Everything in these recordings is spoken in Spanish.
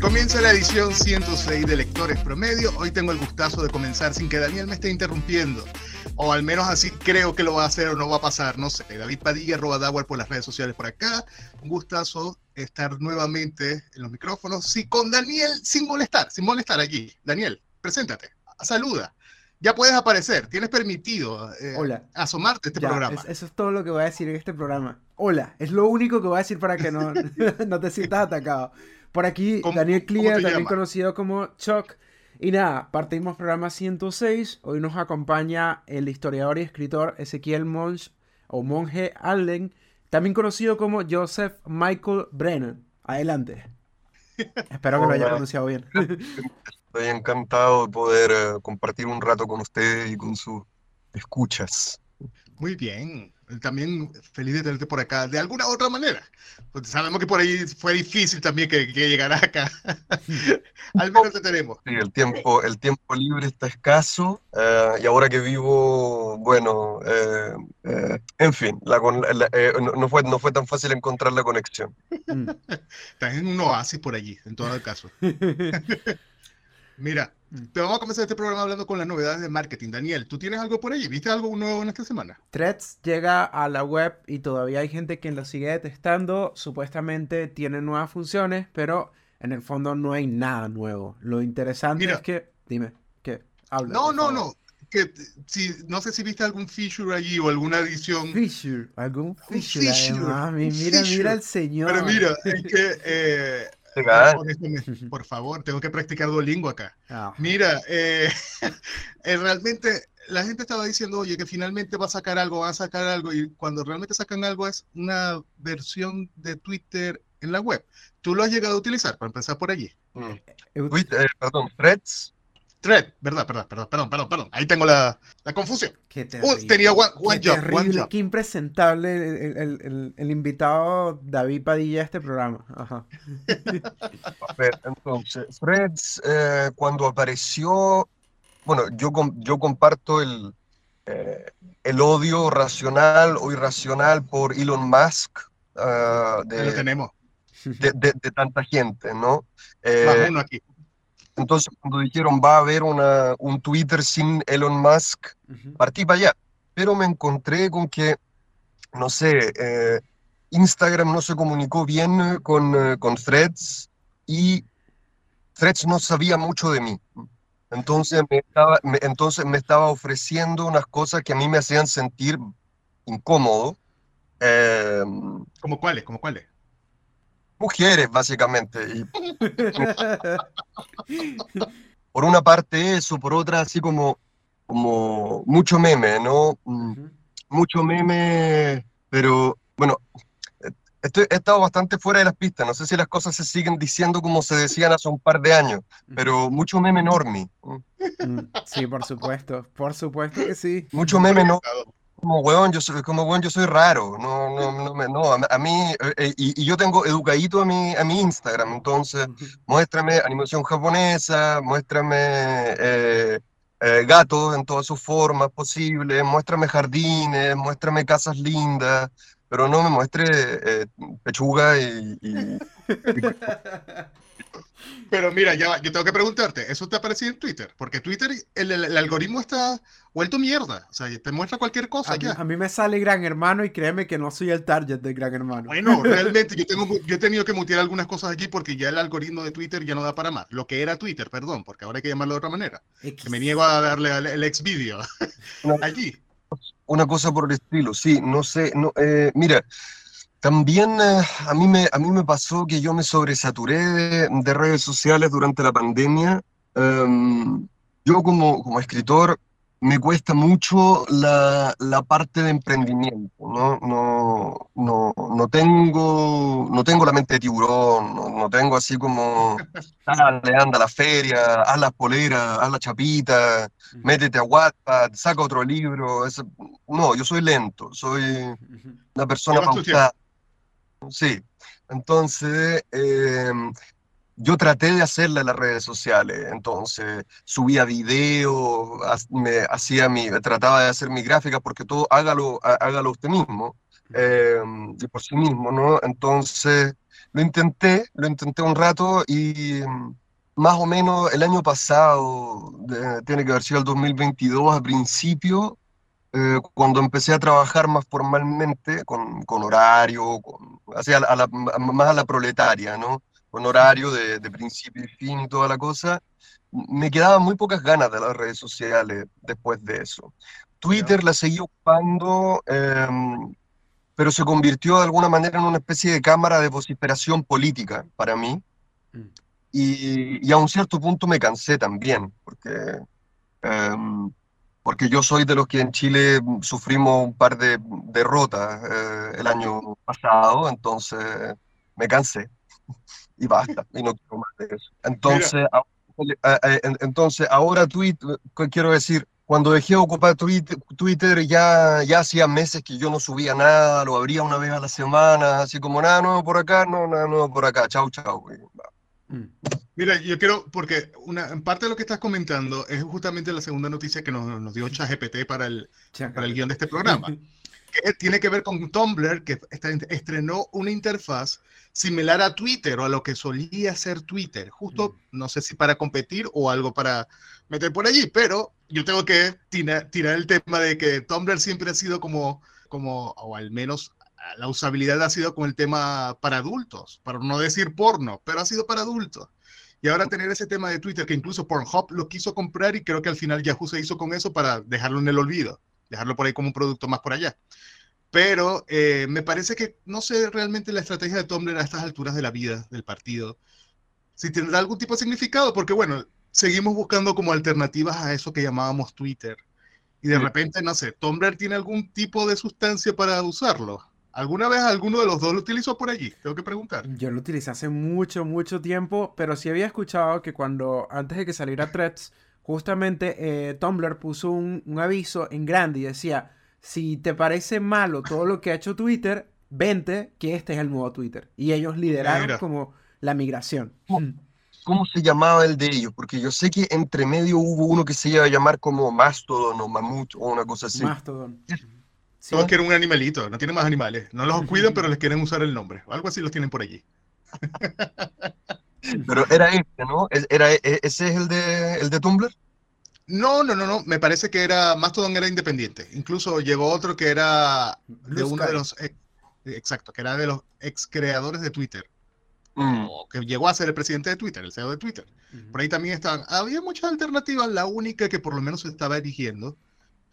Comienza la edición 106 de Lectores Promedio. Hoy tengo el gustazo de comenzar sin que Daniel me esté interrumpiendo. O al menos así creo que lo va a hacer o no va a pasar. No sé. David Padilla, arroba Dawar por las redes sociales por acá. Un gustazo estar nuevamente en los micrófonos. Sí, con Daniel sin molestar, sin molestar aquí. Daniel, preséntate. Saluda. Ya puedes aparecer, tienes permitido eh, Hola. asomarte a este Ya, programa. es- eso es todo lo que voy a decir en este programa. Hola, es lo único que voy a decir para que no, no te sientas atacado. Por aquí, ¿Cómo- Daniel te también conocido como Chuck. Y nada, partimos programa 106. Hoy nos acompaña el historiador y escritor Ezequiel Monge o Monje Allen, también conocido como Joseph Michael Brennan. Adelante. Espero que lo haya pronunciado bien. Estoy encantado de poder eh, compartir un rato con ustedes y con sus escuchas. Muy bien. También feliz de tenerte por acá de alguna otra manera. Porque sabemos que por ahí fue difícil también que, que llegara acá. Al menos te tenemos. Sí, el tiempo, el tiempo libre está escaso eh, y ahora que vivo, bueno, eh, eh, en fin, la la- eh, no, no fue, no fue tan fácil encontrar la conexión. Mm. Estás en un oasis por allí, en todo el caso. Mira, te vamos a comenzar este programa hablando con las novedades de marketing. Daniel, ¿tú tienes algo por allí? ¿Viste algo nuevo en esta semana? Threads llega a la web y todavía hay gente que lo sigue detestando. Supuestamente tiene nuevas funciones, pero en el fondo no hay nada nuevo. Lo interesante Mira. es que. Dime, ¿qué? Habla. No, no, no. Que, si, no sé si viste algún feature allí o alguna edición. Feature, algún feature, feature, además. Mi- un Mira, feature. mira el señor. Pero mira, es que, eh, Por favor, tengo que practicar Duolingo acá. Ah, Mira, eh, eh, realmente la gente estaba diciendo, oye, que finalmente va a sacar algo, va a sacar algo, y cuando realmente sacan algo es una versión de Twitter en la web. ¿Tú lo has llegado a utilizar? Para empezar por allí. Mm. eu- Twitter, eh, perdón, Threads. Thread, ¿verdad? Perdón, perdón, perdón, perdón, perdón. Ahí tengo la, la confusión. Qué Uh, terrible. tenía one, one Qué job, one terrible, job. qué impresentable el, el- el- el- invitado David Padilla a este programa. Ajá. A ver, entonces, Threads, eh, cuando apareció, bueno, yo, com- yo comparto el, eh, el odio racional o irracional por Elon Musk ah, Ahí lo de, tenemos. de, de- de tanta gente, ¿no? Eh, Más uno aquí. Entonces, cuando dijeron va a haber una, un Twitter sin Elon Musk, Ujú. partí para allá. Pero me encontré con que, no sé, eh, Instagram no se comunicó bien eh, con, eh, con Threads y Threads no sabía mucho de mí. Entonces me estaba, me- entonces me estaba ofreciendo unas cosas que a mí me hacían sentir incómodo. Eh, ¿Cómo cuáles? ¿Cómo cuáles? Mujeres, básicamente. Y por una parte eso, por otra así como, como mucho meme, ¿no? Mm, Ujú. mucho meme, pero bueno, estoy, he estado bastante fuera de las pistas. No sé si las cosas se siguen diciendo como se decían hace un par de años, pero mucho meme normie. ¿no? Mm, Sí, por supuesto, por supuesto que sí. Mucho meme no, como weón, yo soy, como weón, yo soy raro. No, no, no, me- no, a, a mí, eh, eh, y, y yo tengo educadito a mi, a mi Instagram, entonces muéstrame animación japonesa, muéstrame eh, eh, gatos en todas sus formas posibles, muéstrame jardines, muéstrame casas lindas, pero no me muestre eh, pechuga y, y- Pero mira, ya va, yo tengo que preguntarte, ¿eso te aparecía en Twitter? Porque Twitter, el, el- el algoritmo está vuelto mierda. O sea, te muestra cualquier cosa A mí, ya. a mí me sale Gran Hermano y créeme que no soy el target de Gran Hermano. Bueno, realmente yo, tengo, yo he tenido que mutear algunas cosas aquí porque ya el algoritmo de Twitter ya no da para más. Lo que era Twitter, perdón, porque ahora hay que llamarlo de otra manera. Que me niego a darle al el ex video No. allí. una cosa por el estilo. Sí, no sé, no, eh, mira, también eh, a mí me, a mí me pasó que yo me sobresaturé de, de redes sociales durante la pandemia. Em, yo como, como escritor me cuesta mucho la, la parte de emprendimiento, ¿no? No, no, no tengo, no tengo la mente de tiburón, no, no tengo así como, dale, anda a la feria, haz las poleras, haz la chapita, métete a Wattpad, saca otro libro. eso- No, yo soy lento, soy una persona pausada. Sí, entonces, eh, yo traté de hacerla en las redes sociales, entonces subía videos, me hacía mi, trataba de hacer mi gráfica porque todo hágalo, hágalo usted mismo, eh, y por sí mismo, ¿no? Entonces lo intenté, lo intenté un rato y más o menos el año pasado, tiene que haber sido el 2022 a principio, eh, cuando empecé a trabajar más formalmente, con, con horario, con, hacia a más a la proletaria, ¿no? Con horario de, de, principio y fin y toda la cosa, me quedaban muy pocas ganas de las redes sociales después de eso. Twitter la seguí ocupando, em, pero se convirtió de alguna manera en una especie de cámara de vociferación política para mí. Mm. Y, y, a un cierto punto me cansé también, porque um, porque yo soy de los que en Chile sufrimos un par de derrotas eh, el año pasado, entonces me cansé y basta, y no quiero más de eso. Entonces, eh, entonces ahora Twitter, quiero decir, cuando dejé de ocupar Twitter ya, ya hacía meses que yo no subía nada, lo abría una vez a la semana, así como nada nuevo por acá, no, nada nuevo por acá, chau, chau. Mm. Mira, yo quiero, porque una en parte de lo que estás comentando es justamente la segunda noticia que nos, nos dio ChatGPT para el, para el guion de este programa. que tiene que ver con Tumblr, que estrenó una interfaz similar a Twitter o a lo que solía ser Twitter. Justo, mm. no sé si para competir o algo para meter por allí, pero yo tengo que tirar, tirar el tema de que Tumblr siempre ha sido como, como, o al menos la usabilidad ha sido con el tema para adultos, para no decir porno, pero ha sido para adultos. Y ahora tener ese tema de Twitter, que incluso Pornhub lo quiso comprar y creo que al final Yahoo se hizo con eso para dejarlo en el olvido, dejarlo por ahí como un producto más por allá. Pero eh, me parece que no sé realmente la estrategia de Tumblr a estas alturas de la vida del partido, si tendrá algún tipo de significado, porque bueno, seguimos buscando como alternativas a eso que llamábamos Twitter. Y de repente, no sé, Tumblr tiene algún tipo de sustancia para usarlo. ¿Alguna vez alguno de los dos lo utilizó por allí? Tengo que preguntar. Yo lo utilicé hace mucho, mucho tiempo, pero sí había escuchado que cuando, antes de que saliera Threads, justamente eh, Tumblr puso un, aviso en grande y decía, si te parece malo todo lo que ha hecho Twitter, vente que este es el nuevo Twitter. Y ellos lideraron como la migración. ¿Cómo, se llamaba el de ellos? Porque yo sé que entre medio hubo uno que se iba a llamar como Mastodon o Mamut o una cosa así. Mastodon. Todos quieren un animalito, no tienen más animales. No los cuidan, pero les quieren usar el nombre. Algo así los tienen por allí. Pero era este, ¿no? Era, e, ¿Ese es el de, el de Tumblr? No, no, no, no. Me parece que era, Mastodon era independiente. Incluso llegó otro que era de uno de los, exacto, que era de los ex creadores de Twitter. Mm. O que llegó a ser el presidente de Twitter, el CEO de Twitter. Por ahí también estaban, había muchas alternativas. La única que por lo menos se estaba erigiendo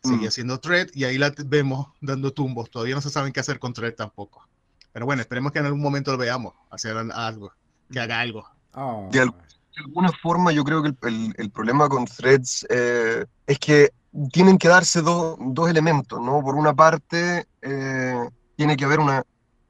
sigue haciendo thread y ahí la vemos dando tumbos. Todavía no se saben qué hacer con thread tampoco. Pero bueno, esperemos que en algún momento lo veamos, hacer algo, que haga algo. Ah. De, alguna forma, yo creo que el, el, problema con threads eh, es que tienen que darse dos elementos, ¿no? Por una parte, eh, tiene que haber una,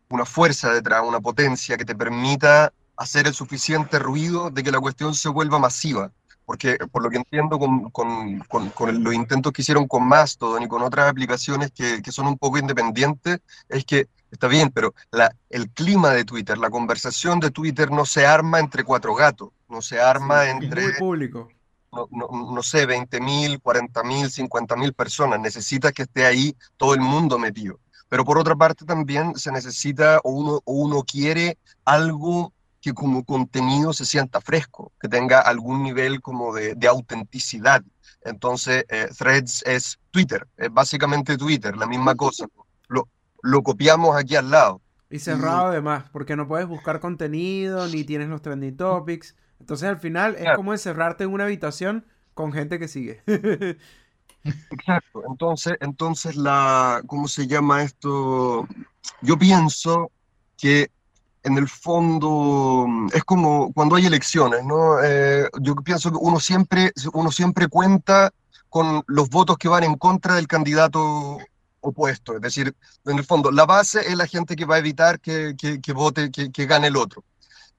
una fuerza detrás, una potencia que te permita hacer el suficiente ruido de que la cuestión se vuelva masiva porque por lo que entiendo con, con, con, los intentos que hicieron con Mastodon y con otras aplicaciones que, que, son un poco independientes, es que está bien, pero la, el clima de Twitter, la conversación de Twitter no se arma entre cuatro gatos, no se arma entre... Muy público. No, no, no sé, 20 mil, 40 mil, 50 mil personas. Necesita que esté ahí todo el mundo metido. Pero por otra parte también se necesita o uno, o uno quiere algo que como contenido se sienta fresco, que tenga algún nivel como de, de autenticidad. Entonces, eh, Threads es Twitter, es básicamente Twitter, la misma cosa. Lo, lo copiamos aquí al lado. Y cerrado además, porque no puedes buscar contenido, ni tienes los trending topics. Entonces al final es como encerrarte en una habitación con gente que sigue. Exacto. Entonces, entonces la, ¿cómo se llama esto? Yo pienso que en el fondo es como cuando hay elecciones, ¿no? Eh, yo pienso que uno siempre, uno siempre cuenta con los votos que van en contra del candidato opuesto. Es decir, en el fondo, la base es la gente que va a evitar que, que, vote, que, que, gane el otro.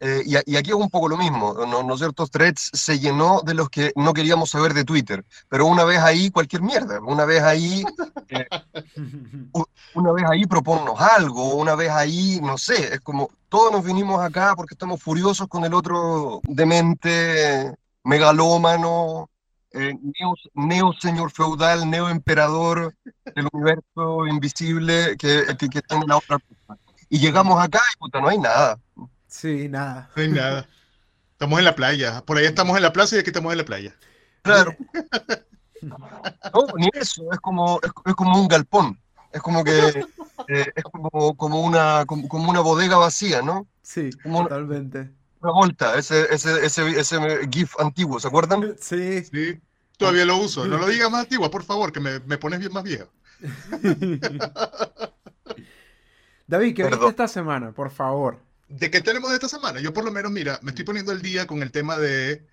Eh, y, aquí es un poco lo mismo, ¿no, ¿no, es cierto? Threads se llenó de los que no queríamos saber de Twitter, pero una vez ahí, cualquier mierda, una vez ahí, eh, una vez ahí proponnos algo, una vez ahí, no sé, es como todos nos vinimos acá porque estamos furiosos con el otro demente, megalómano, eh, neo, señor feudal, neo emperador del universo invisible que, que, que está en la otra. Y llegamos acá y puta, no hay nada. Sí, nada. No hay nada. Estamos en la playa. Por ahí estamos en la plaza y aquí estamos en la playa. Claro. No, ni eso, es como, es, como un galpón. Es como que eh, es como, como, una, como, una bodega vacía, ¿no? Sí, totalmente. Una vuelta, ese, ese, ese, ese GIF antiguo, ¿se acuerdan? Sí. Sí, todavía lo uso. No lo digas más antiguo, por favor, que me, me pones bien más viejo. David, ¿qué viste esta semana, por favor? ¿De qué tenemos esta semana? Yo por lo menos, mira, me estoy poniendo el día con el tema de,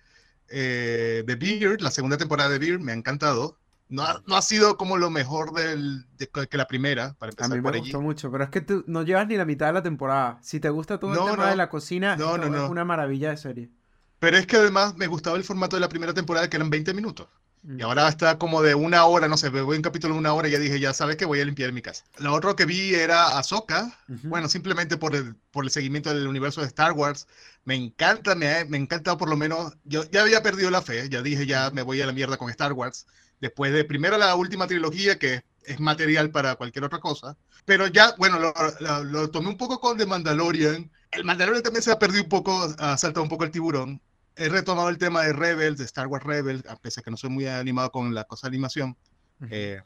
eh, de Beard, la segunda temporada de Beard, me ha encantado. No ha, no ha sido como lo mejor del, de, que la primera, para empezar A mí me gustó mucho, pero es que tú no llevas ni la mitad de la temporada. Si te gusta todo el tema de la cocina, no, no, es una maravilla de serie. Pero es que además me gustaba el formato de la primera temporada, que eran 20 minutos. Y mm. ahora está como de una hora, no sé, voy un capítulo de una hora y ya dije, ya sabes que voy a limpiar mi casa. Lo otro que vi era Ahsoka, bueno, simplemente por el, por el seguimiento del universo de Star Wars. Me encanta, me, me encanta por lo menos, yo ya había perdido la fe, ya dije, ya me voy a la mierda con Star Wars. Después de primero la última trilogía, que es material para cualquier otra cosa. Pero ya, bueno, lo, lo, tomé un poco con The Mandalorian. El Mandalorian también se ha perdido un poco, ha saltado un poco el tiburón he retomado el tema de Rebels, de Star Wars Rebels, a pesar que no soy muy animado con la cosa de animación, eh,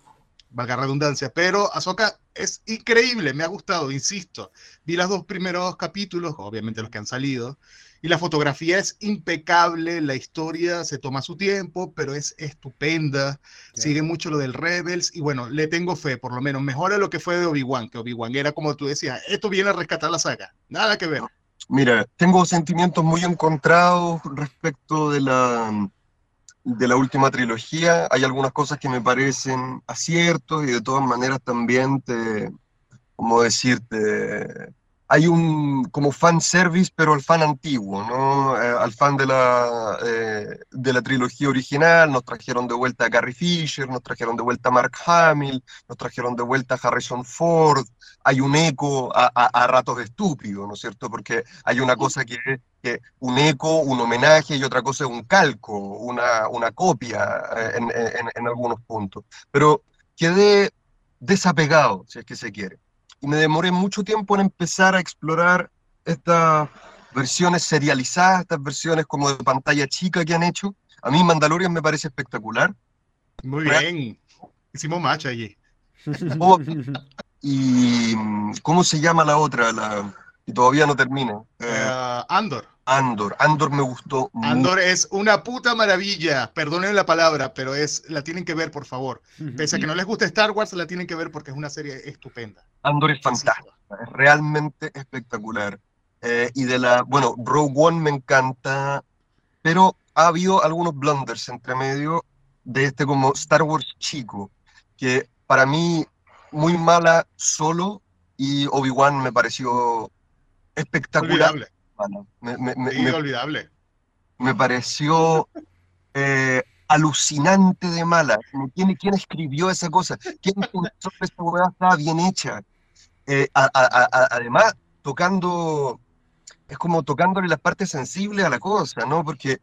valga redundancia, pero Ahsoka es increíble, me ha gustado, insisto. Vi los dos primeros capítulos, obviamente los que han salido, y la fotografía es impecable, la historia se toma su tiempo, pero es estupenda, sigue mucho lo del Rebels, y bueno, le tengo fe, por lo menos mejora lo que fue de Obi-Wan, que Obi-Wan era como tú decías, esto viene a rescatar la saga, nada que ver. Mira, tengo sentimientos muy encontrados respecto de la, de la última trilogía. Hay algunas cosas que me parecen aciertos y de todas maneras también te, como decirte, hay un como fan service, pero al fan antiguo, ¿no? Eh, al fan de la, eh, de la trilogía original, nos trajeron de vuelta a Carrie Fisher, nos trajeron de vuelta a Mark Hamill, nos trajeron de vuelta a Harrison Ford, hay un eco a, a, ratos estúpido, ¿no es cierto? Porque hay una cosa que es que un eco, un homenaje y otra cosa es un calco, una, una copia eh, en, en, en algunos puntos. Pero quedé desapegado, si es que se quiere y me demoré mucho tiempo en empezar a explorar estas versiones serializadas, estas versiones como de pantalla chica que han hecho. A mí Mandalorian me parece espectacular. Muy bien. Hicimos match allí. Oh, y ¿cómo se llama la otra? La, y todavía no termina. Eh, Andor. Andor, Andor me gustó. Andor es una puta maravilla, perdonen la palabra, pero es la tienen que ver, por favor. Pese a que no les guste Star Wars, la tienen que ver porque es una serie estupenda. Andor es fantástica, es realmente espectacular. Eh, y de la, bueno, Rogue One me encanta, pero ha habido algunos blunders entre medio de este como Star Wars chico, que para mí muy mala solo y Obi-Wan me pareció espectacular. Me, me, olvidable. Me pareció eh, alucinante de mala. ¿Quién, ¿Quién, escribió esa cosa? ¿Quién pensó que esa hueá estaba bien hecha? Eh, además, tocando, es como tocándole las partes sensibles a la cosa, ¿no? Porque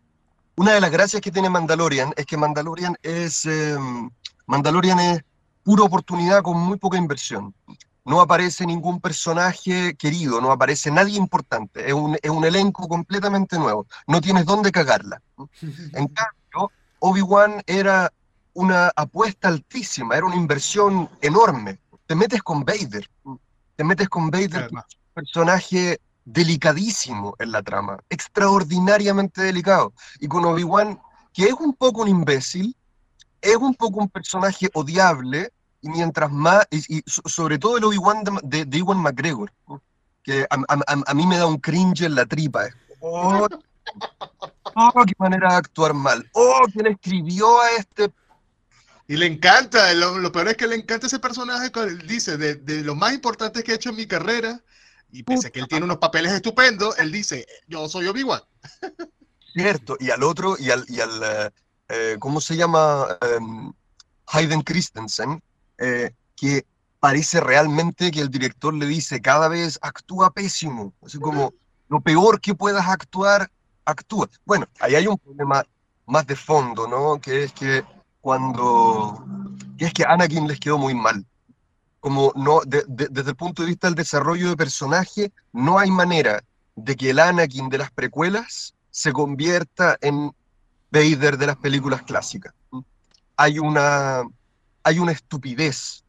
una de las gracias que tiene Mandalorian es que Mandalorian es, em, Mandalorian es pura oportunidad con muy poca inversión no aparece ningún personaje querido, no aparece nadie importante, es un, es un elenco completamente nuevo, no tienes dónde cagarla. En cambio, Obi-Wan era una apuesta altísima, era una inversión enorme. Te metes con Vader, te metes con Vader, un personaje delicadísimo en la trama, extraordinariamente delicado. Y con Obi-Wan, que es un poco un imbécil, es un poco un personaje odiable, y mientras más, y, sobre todo el Obi-Wan de, de, Iwan McGregor, que a, a, a, mí me da un cringe en la tripa. Oh, oh, qué manera de actuar mal. Oh, ¿quién escribió a este? Y le encanta, lo, lo peor es que le encanta ese personaje, dice, de, de lo más importante que he hecho en mi carrera, Y pese a que él tiene unos papeles estupendos, él dice, yo soy Obi-Wan. Cierto, y al otro, y al, y al eh, eh, ¿cómo se llama? Em, Hayden Christensen, eh, que parece realmente que el director le dice cada vez actúa pésimo, así como lo peor que puedas actuar, actúa. Bueno, ahí hay un problema más de fondo, ¿no? Que es que cuando, que es que Anakin les quedó muy mal. Como no, desde el punto de vista del desarrollo de personaje, no hay manera de que el Anakin de las precuelas se convierta en Vader de las películas clásicas. Hay una, hay una estupidez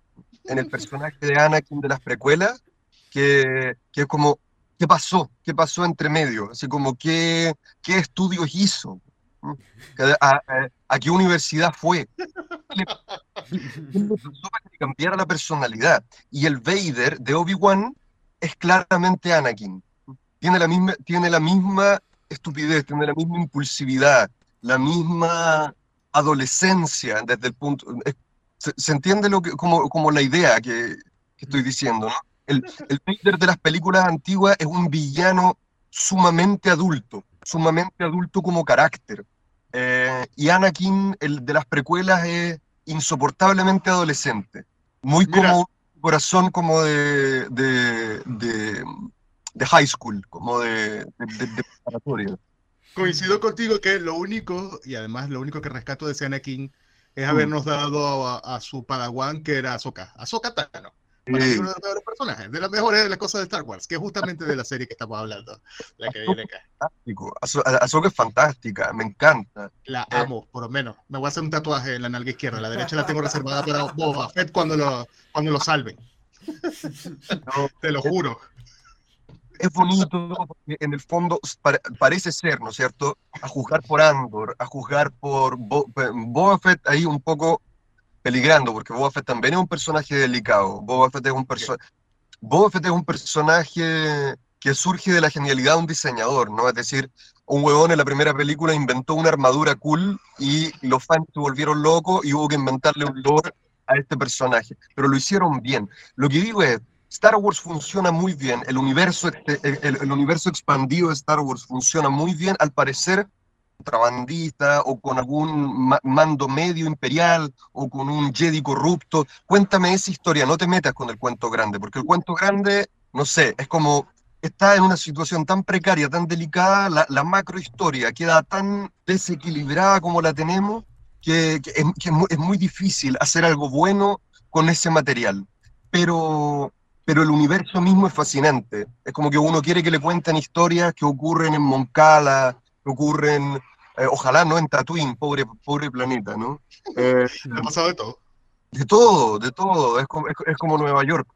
en el personaje de Anakin de las precuelas que, que es como, ¿qué pasó? ¿Qué pasó entre medio? Así como, ¿qué, qué estudios hizo? ¿A, a, qué universidad fue? ¿Qué pasó para que cambiara la personalidad? Y el Vader de Obi-Wan es claramente Anakin. Tiene la, misma, tiene la misma estupidez, tiene la misma impulsividad, la misma adolescencia desde el punto... Se, entiende lo que, como, como la idea que, que estoy diciendo, ¿no? El, el Vader de las películas antiguas es un villano sumamente adulto, sumamente adulto como carácter. Eh, y Anakin, el de las precuelas, es insoportablemente adolescente. Muy como corazón como de, de, de, high school, como de, preparatoria. Coincido contigo que lo único, y además lo único que rescato de ese Anakin es habernos dado a, su padawan que era Ahsoka. Ahsoka Tano. Para uno de los mejores personajes, de las mejores de las cosas de Star Wars, que es justamente de la serie que estamos hablando, la que viene acá. Fantástico, Ahsoka es fantástica, me encanta. La eh, amo, por lo menos. Me voy a hacer un tatuaje en la nalga izquierda, la derecha la tengo reservada para Boba Fett cuando lo, cuando lo salven. Te lo juro. Es bonito porque en el fondo parece ser, ¿no es cierto? A juzgar por Andor, a juzgar por Boba Fett ahí un poco peligrando, porque Boba Fett también es un personaje delicado. Boba Fett es un, Boba Fett es un personaje que surge de la genialidad de un diseñador, ¿no? Es decir, un huevón en la primera película inventó una armadura cool y los fans se volvieron locos y hubo que inventarle un lore a este personaje. Pero lo hicieron bien. Lo que digo es, Star Wars funciona muy bien, el universo, el universo expandido de Star Wars funciona muy bien, al parecer contrabandista o con algún mando medio imperial o con un Jedi corrupto. Cuéntame esa historia, no te metas con el cuento grande, porque el cuento grande, no sé, es como está en una situación tan precaria, tan delicada, la, la macro historia queda tan desequilibrada como la tenemos, que, es, muy, difícil hacer algo bueno con ese material. Pero, pero el universo mismo es fascinante. Es como que uno quiere que le cuenten historias que ocurren en Moncala, que ocurren, eh, ojalá no en Tatooine, pobre, pobre planeta, ¿no? Eh, ha pasado de todo? De todo, de todo, es como, es, como Nueva York.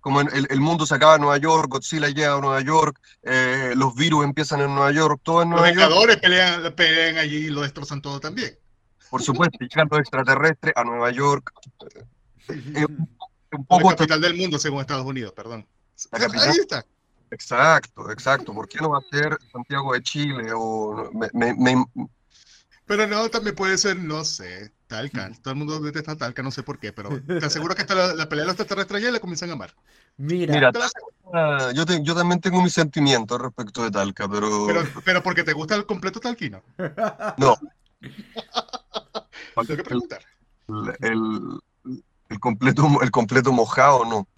Como el, el, mundo se acaba en Nueva York, Godzilla llega a Nueva York, eh, los virus empiezan en Nueva York, todo en Nueva York. Los Vengadores pelean, pelean allí y lo destrozan todo también. Por supuesto, llegan los extraterrestres a Nueva York. un poco la capital del mundo según Estados Unidos, perdón. Ahí está. Exacto, exacto. ¿Por qué no va a ser Santiago de Chile o Pero no, también puede ser, no sé, Talca. Todo el mundo detesta Talca, no sé por qué, pero te aseguro que hasta la, pelea de los extraterrestres ya le comienzan a amar. Mira, yo, yo, también tengo mis sentimientos respecto de Talca, pero... pero... Pero porque te gusta el completo talquino. No. Tengo que preguntar. El, el, completo, el completo mojado, no.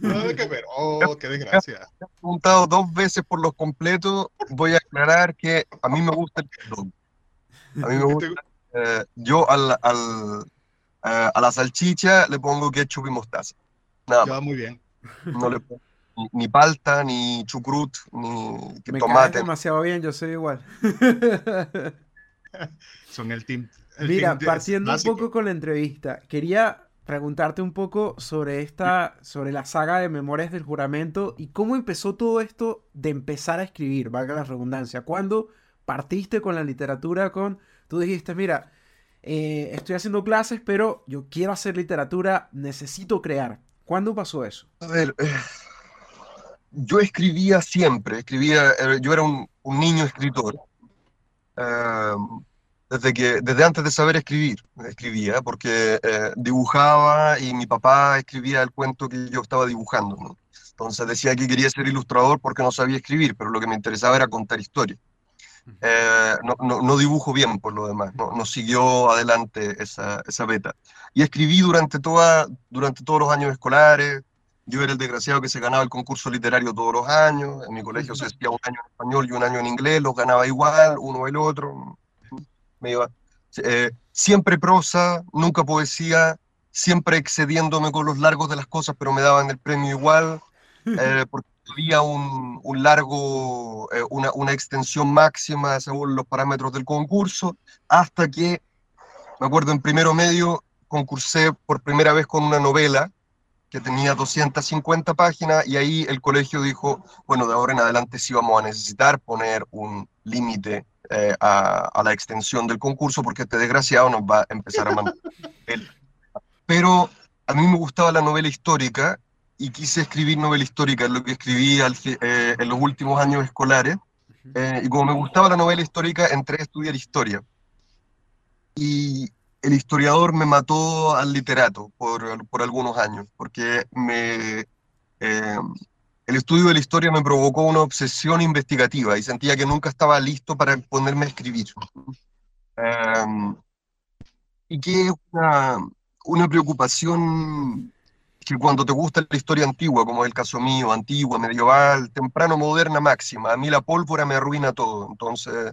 Nada que ver. Oh, qué desgracia. he preguntado dos veces por los completos. Voy a aclarar que a mí me gusta el dog. A mí me gusta. Eh, yo al, al, eh, a la salchicha le pongo ketchup y mostaza. Nada. Va muy bien. No le pongo ni, palta, ni chucrut, ni me tomate. demasiado bien, yo soy igual. Son el team. Mira, partiendo un poco con la entrevista, quería preguntarte un poco sobre esta, sobre la saga de Memorias del Juramento y cómo empezó todo esto de empezar a escribir, valga la redundancia. ¿Cuándo partiste con la literatura? Con, tú dijiste, mira, eh, estoy haciendo clases, pero yo quiero hacer literatura, necesito crear. ¿Cuándo pasó eso? A ver, eh, yo escribía siempre, escribía, eh, yo era un, niño escritor. Desde, que, desde antes de saber escribir, escribía, porque eh, dibujaba y mi papá escribía el cuento que yo estaba dibujando. ¿no? Entonces decía que quería ser ilustrador porque no sabía escribir, pero lo que me interesaba era contar historias. Eh, no, no, no, dibujo bien por lo demás, no, no siguió adelante esa, esa beta. Y escribí durante, toda, durante todos los años escolares, yo era el desgraciado que se ganaba el concurso literario todos los años, en mi colegio se hacía un año en español y un año en inglés, los ganaba igual, uno el otro, me iba, eh, siempre prosa, nunca poesía, siempre excediéndome con los largos de las cosas, pero me daban el premio igual, eh, porque había un, un largo, eh, una, una, extensión máxima según los parámetros del concurso, hasta que, me acuerdo, en primero medio concursé por primera vez con una novela que tenía 250 páginas y ahí el colegio dijo, bueno, de ahora en adelante sí vamos a necesitar poner un límite eh, a, a, la extensión del concurso porque este desgraciado nos va a empezar a mandar. Pero a mí me gustaba la novela histórica y quise escribir novela histórica, es lo que escribí al, eh, en los últimos años escolares. Eh, y como me gustaba la novela histórica, entré a estudiar historia. Y el historiador me mató al literato por, por algunos años, porque me, eh, el estudio de la historia me provocó una obsesión investigativa y sentía que nunca estaba listo para ponerme a escribir. Um, y que es una, preocupación que cuando te gusta la historia antigua, como es el caso mío, antigua, medieval, temprano, moderna, máxima, a mí la pólvora me arruina todo. Entonces,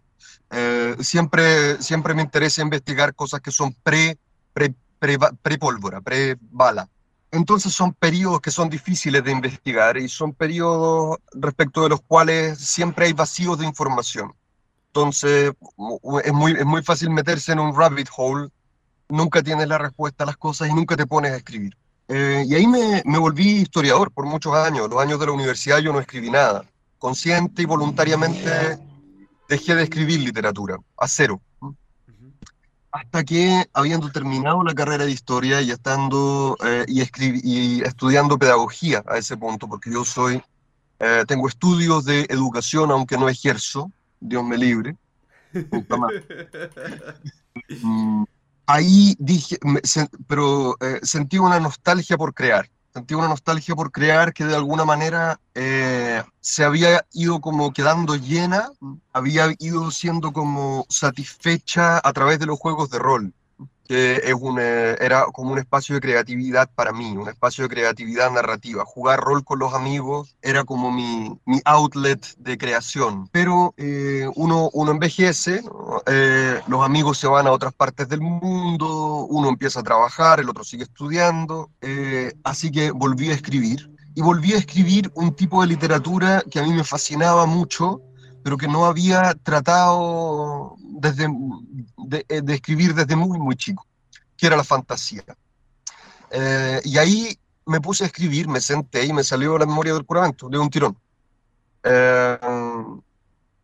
eh, siempre, siempre me interesa investigar cosas que son pre, pre, pre, pre pólvora, pre bala. Entonces son periodos que son difíciles de investigar y son periodos respecto de los cuales siempre hay vacíos de información. Entonces es muy, es muy fácil meterse en un rabbit hole, nunca tienes la respuesta a las cosas y nunca te pones a escribir. Eh, y ahí me, me, volví historiador por muchos años. Los años de la universidad yo no escribí nada. Consciente y voluntariamente dejé de escribir literatura, a cero. Hasta que, habiendo terminado la carrera de historia y estando eh, y, y, estudiando pedagogía a ese punto, porque yo soy, eh, tengo estudios de educación, aunque no ejerzo, Dios me libre. ahí dije, pero eh, sentí una nostalgia por crear, sentí una nostalgia por crear que de alguna manera eh, se había ido como quedando llena, había ido siendo como satisfecha a través de los juegos de rol que es un, eh, era como un espacio de creatividad para mí, un espacio de creatividad narrativa. Jugar rol con los amigos era como mi, mi outlet de creación. Pero eh, uno, uno envejece, eh, los amigos se van a otras partes del mundo, uno empieza a trabajar, el otro sigue estudiando, así que volví a escribir. Y volví a escribir un tipo de literatura que a mí me fascinaba mucho, pero que no había tratado desde, de, de, escribir desde muy, muy chico, que era la fantasía. Eh, y ahí me puse a escribir, me senté y me salió la memoria del juramento de un tirón. Eh,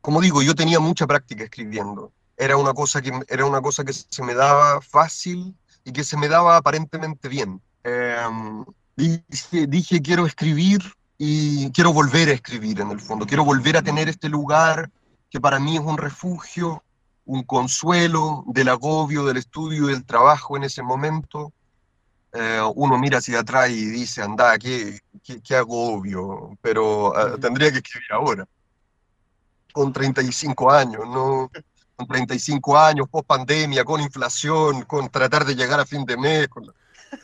como digo, yo tenía mucha práctica escribiendo. Era una, cosa que, era una cosa que se me daba fácil y que se me daba aparentemente bien. Eh, dije, quiero escribir y quiero volver a escribir en el fondo, quiero volver a tener este lugar que para mí es un refugio, un consuelo del agobio del estudio y del trabajo en ese momento. Eh, uno mira hacia atrás y dice, anda, qué, qué, qué agobio, pero uh, tendría que escribir ahora, con 35 años, ¿no? Con 35 años, post pandemia, con inflación, con tratar de llegar a fin de mes. Con...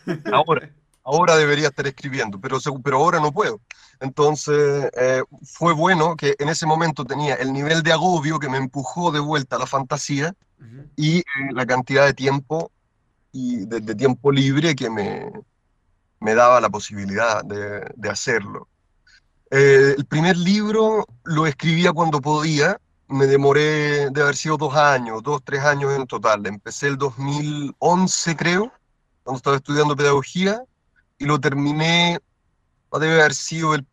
Ahora ahora debería estar escribiendo, pero, pero ahora no puedo. Entonces, eh, fue bueno que en ese momento tenía el nivel de agobio que me empujó de vuelta a la fantasía uh -huh. y eh, la cantidad de tiempo y de, de, tiempo libre que me, me daba la posibilidad de, de hacerlo. Eh, el primer libro lo escribía cuando podía, me demoré de haber sido dos años, dos, tres años en total. Empecé el 2011, creo, cuando estaba estudiando pedagogía, y lo terminé, debe haber sido el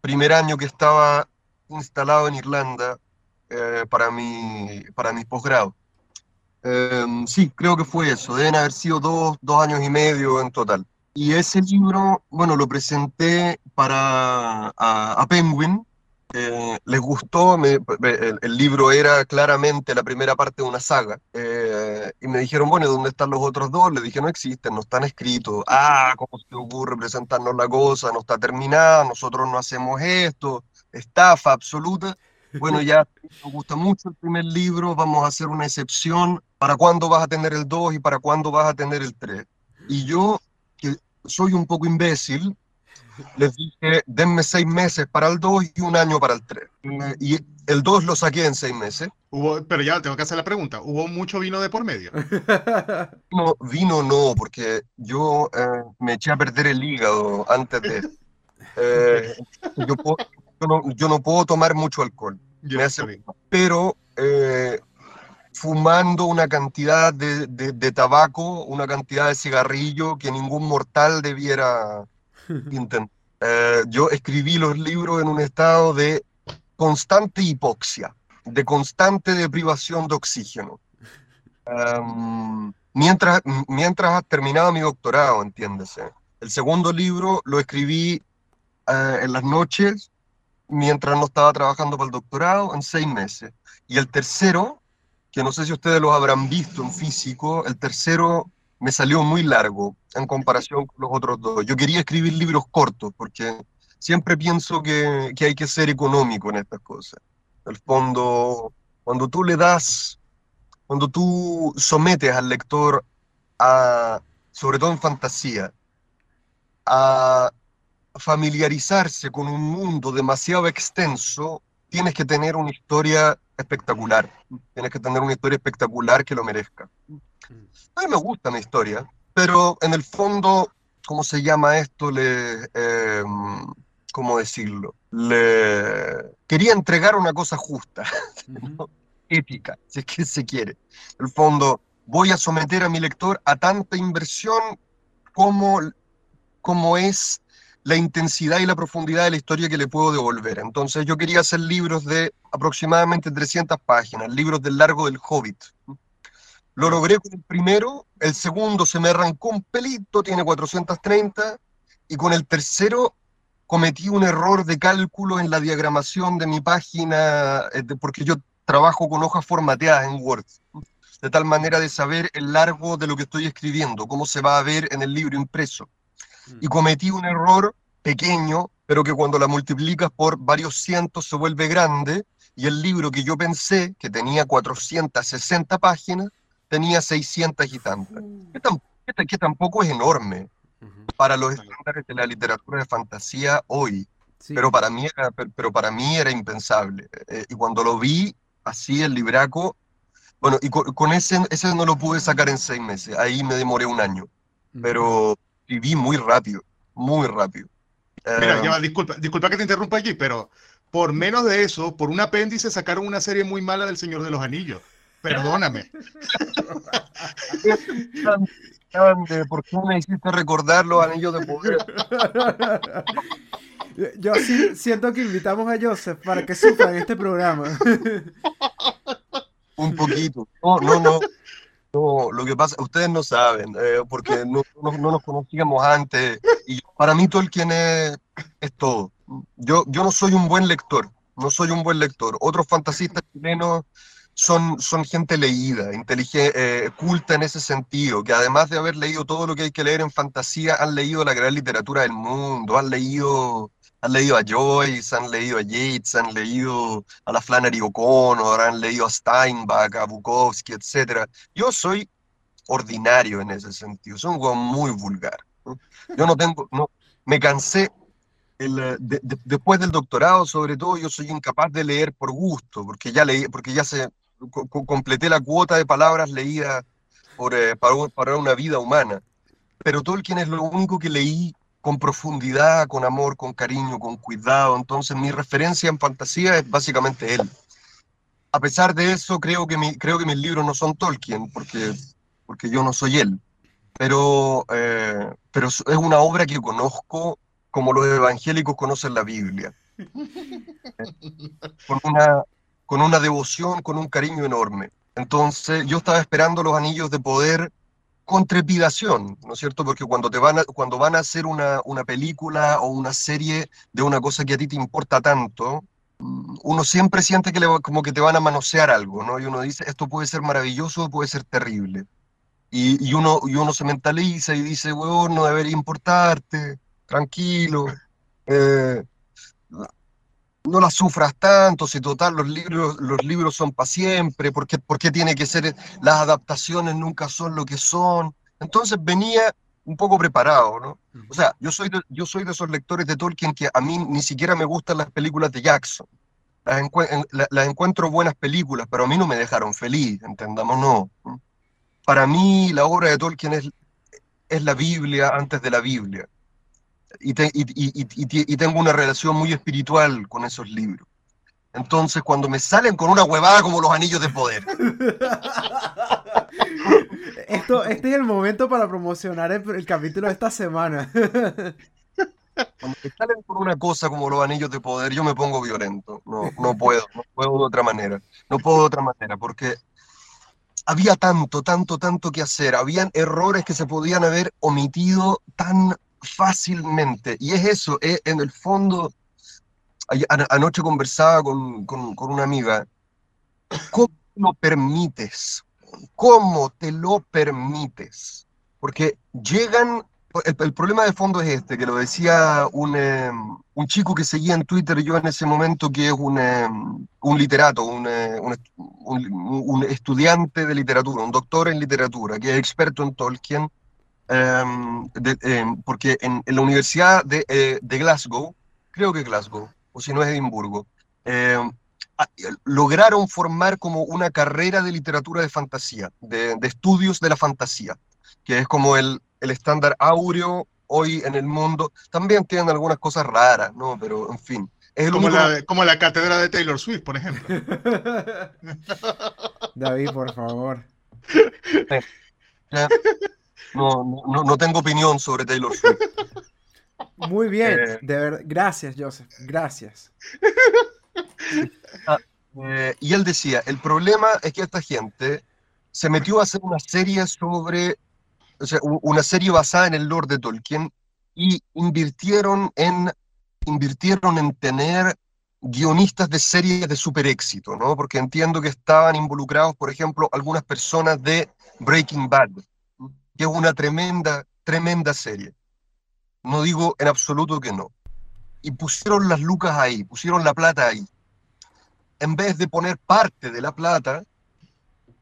primer año que estaba instalado en Irlanda eh, para mi, para mi posgrado. Eh, sí, creo que fue eso, deben haber sido dos, dos años y medio en total. Y ese libro, bueno, lo presenté para a, a Penguin, eh, les gustó, el, libro era claramente la primera parte de una saga, eh, y me dijeron, bueno, ¿dónde están los otros dos? Le dije, no existen, no están escritos. Ah, ¿cómo se ocurre presentarnos la cosa? No está terminada, nosotros no hacemos esto, estafa absoluta. Bueno, ya nos gusta mucho el primer libro, vamos a hacer una excepción. ¿Para cuándo vas a tener el 2 y para cuándo vas a tener el 3? Y yo, que soy un poco imbécil, les dije, denme seis meses para el 2 y un año para el 3. Y el 2 lo saqué en seis meses. Hubo, pero ya tengo que hacer la pregunta, ¿hubo mucho vino de por medio? No, vino no, porque yo eh, me eché a perder el hígado antes de... Eh, yo, yo, no, puedo tomar mucho alcohol, pero eh, fumando una cantidad de, de, de tabaco, una cantidad de cigarrillo que ningún mortal debiera Eh, yo escribí los libros en un estado de constante hipoxia, de constante deprivación de oxígeno. Em, mientras, mientras terminaba mi doctorado, entiéndese. El segundo libro lo escribí eh, en las noches, mientras no estaba trabajando para el doctorado, en seis meses. Y el tercero, que no sé si ustedes lo habrán visto en físico, el tercero me salió muy largo en comparación con los otros dos. Yo quería escribir libros cortos porque siempre pienso que, que hay que ser económico en estas cosas. En el fondo, cuando tú le das, cuando tú sometes al lector a, sobre todo en fantasía, a familiarizarse con un mundo demasiado extenso, tienes que tener una historia espectacular. Tienes que tener una historia espectacular que lo merezca. A mí me gusta mi historia, pero en el fondo, ¿cómo se llama esto? Le, em, ¿Cómo decirlo? Le quería entregar una cosa justa, ética, si es que se quiere. En el fondo, voy a someter a mi lector a tanta inversión como, como es la intensidad y la profundidad de la historia que le puedo devolver. Entonces yo quería hacer libros de aproximadamente 300 páginas, libros del largo del Hobbit. Lo logré con el primero, el segundo se me arrancó un pelito, tiene 430, y con el tercero cometí un error de cálculo en la diagramación de mi página, eh, porque yo trabajo con hojas formateadas en Word, de tal manera de saber el largo de lo que estoy escribiendo, cómo se va a ver en el libro impreso. Y mm. cometí un error pequeño, pero que cuando la multiplicas por varios cientos se vuelve grande, y el libro que yo pensé que tenía 460 páginas, tenía 600 y tantas, que, tampoco es enorme para los estándares de la literatura de fantasía hoy, pero, para mí era, pero para mí era impensable. Eh, y cuando lo vi así, el libraco, bueno, y con, ese, ese no lo pude sacar en seis meses, ahí me demoré un año, pero viví muy rápido, muy rápido. Mira, eh, disculpa, disculpa que te interrumpa allí, pero por menos de eso, por un apéndice sacaron una serie muy mala del Señor de los Anillos. Perdóname. ¿Por qué me hiciste recordar los anillos de poder? Yo sí siento que invitamos a Joseph para que sufra en este programa. Un poquito. No, no, no. No, lo que pasa, ustedes no saben, eh, porque no, no, nos conocíamos antes. Y para mí Tolkien es, es todo. Yo, yo no soy un buen lector, no soy un buen lector. Otros fantasistas chilenos son, son gente leída, inteligente, eh, culta en ese sentido, que además de haber leído todo lo que hay que leer en fantasía, han leído la gran literatura del mundo, han leído, han leído a Joyce, han leído a Yates, han leído a la Flannery O'Connor, han leído a Steinbach, a Bukowski, etc. Yo soy ordinario en ese sentido, soy un juego muy vulgar. Yo no tengo, no, me cansé el, después del doctorado, sobre todo, yo soy incapaz de leer por gusto, porque ya leí, porque ya se, completé la cuota de palabras leídas por, eh, para, una vida humana. Pero Tolkien es lo único que leí con profundidad, con amor, con cariño, con cuidado. Entonces mi referencia en fantasía es básicamente él. A pesar de eso, creo que, mi, creo que mis libros no son Tolkien, porque, porque yo no soy él. Pero, eh, pero es una obra que conozco como los evangélicos conocen la Biblia. Con una, con una devoción, con un cariño enorme. Entonces yo estaba esperando los anillos de poder con trepidación, ¿no es cierto? Porque cuando, te van a, cuando van a hacer una, una película o una serie de una cosa que a ti te importa tanto, mm, uno siempre siente que le, como que te van a manosear algo, ¿no? Y uno dice, esto puede ser maravilloso o puede ser terrible. Y, y, uno, y uno se mentaliza y dice, weón, no debería importarte, tranquilo, eh, no la sufras tanto, si total los libros, los libros son para siempre, ¿por qué, ¿por qué tiene que ser, las adaptaciones nunca son lo que son? Entonces venía un poco preparado, ¿no? O sea, yo soy, de, yo soy de esos lectores de Tolkien que a mí ni siquiera me gustan las películas de Jackson. Las, las encuentro buenas películas, pero a mí no me dejaron feliz, entendamos, no. Para mí la obra de Tolkien es, es la Biblia antes de la Biblia. Y, te, y, y, tengo una relación muy espiritual con esos libros. Entonces, cuando me salen con una huevada como los anillos de poder. Esto, este es el momento para promocionar el, el capítulo de esta semana. Cuando me salen con una cosa como los anillos de poder, yo me pongo violento. No, no puedo, no puedo de otra manera. No puedo de otra manera, porque había tanto, tanto, tanto que hacer. Habían errores que se podían haber omitido tan fácilmente. Y es eso, es, en el fondo, anoche conversaba con, con, con, una amiga, ¿cómo lo permites? ¿Cómo te lo permites? Porque llegan, el, el problema de fondo es este, que lo decía un, eh, un, chico que seguía en Twitter yo en ese momento, que es un, eh, un literato, un, eh, un, estudiante de literatura, un doctor en literatura, que es experto en Tolkien, Um, de, eh, porque en, en, la Universidad de, eh, de, Glasgow, creo que Glasgow, o si no es Edimburgo, eh, lograron formar como una carrera de literatura de fantasía, de, de, estudios de la fantasía, que es como el, el estándar áureo hoy en el mundo. También tienen algunas cosas raras, ¿no? Pero en fin. Es como, único... la, como la cátedra de Taylor Swift, por ejemplo. David, por favor. No, no, no tengo opinión sobre Taylor Swift. Muy bien, eh, de verdad. Gracias, Joseph. Gracias. Ah, eh, y él decía, el problema es que esta gente se metió a hacer una serie sobre, o sea, una serie basada en el lore de Tolkien y invirtieron en, invirtieron en tener guionistas de series de super éxito, ¿no? Porque entiendo que estaban involucrados, por ejemplo, algunas personas de Breaking Bad, que es una tremenda, tremenda serie. No digo en absoluto que no. Y pusieron las lucas ahí, pusieron la plata ahí. En vez de poner parte de la plata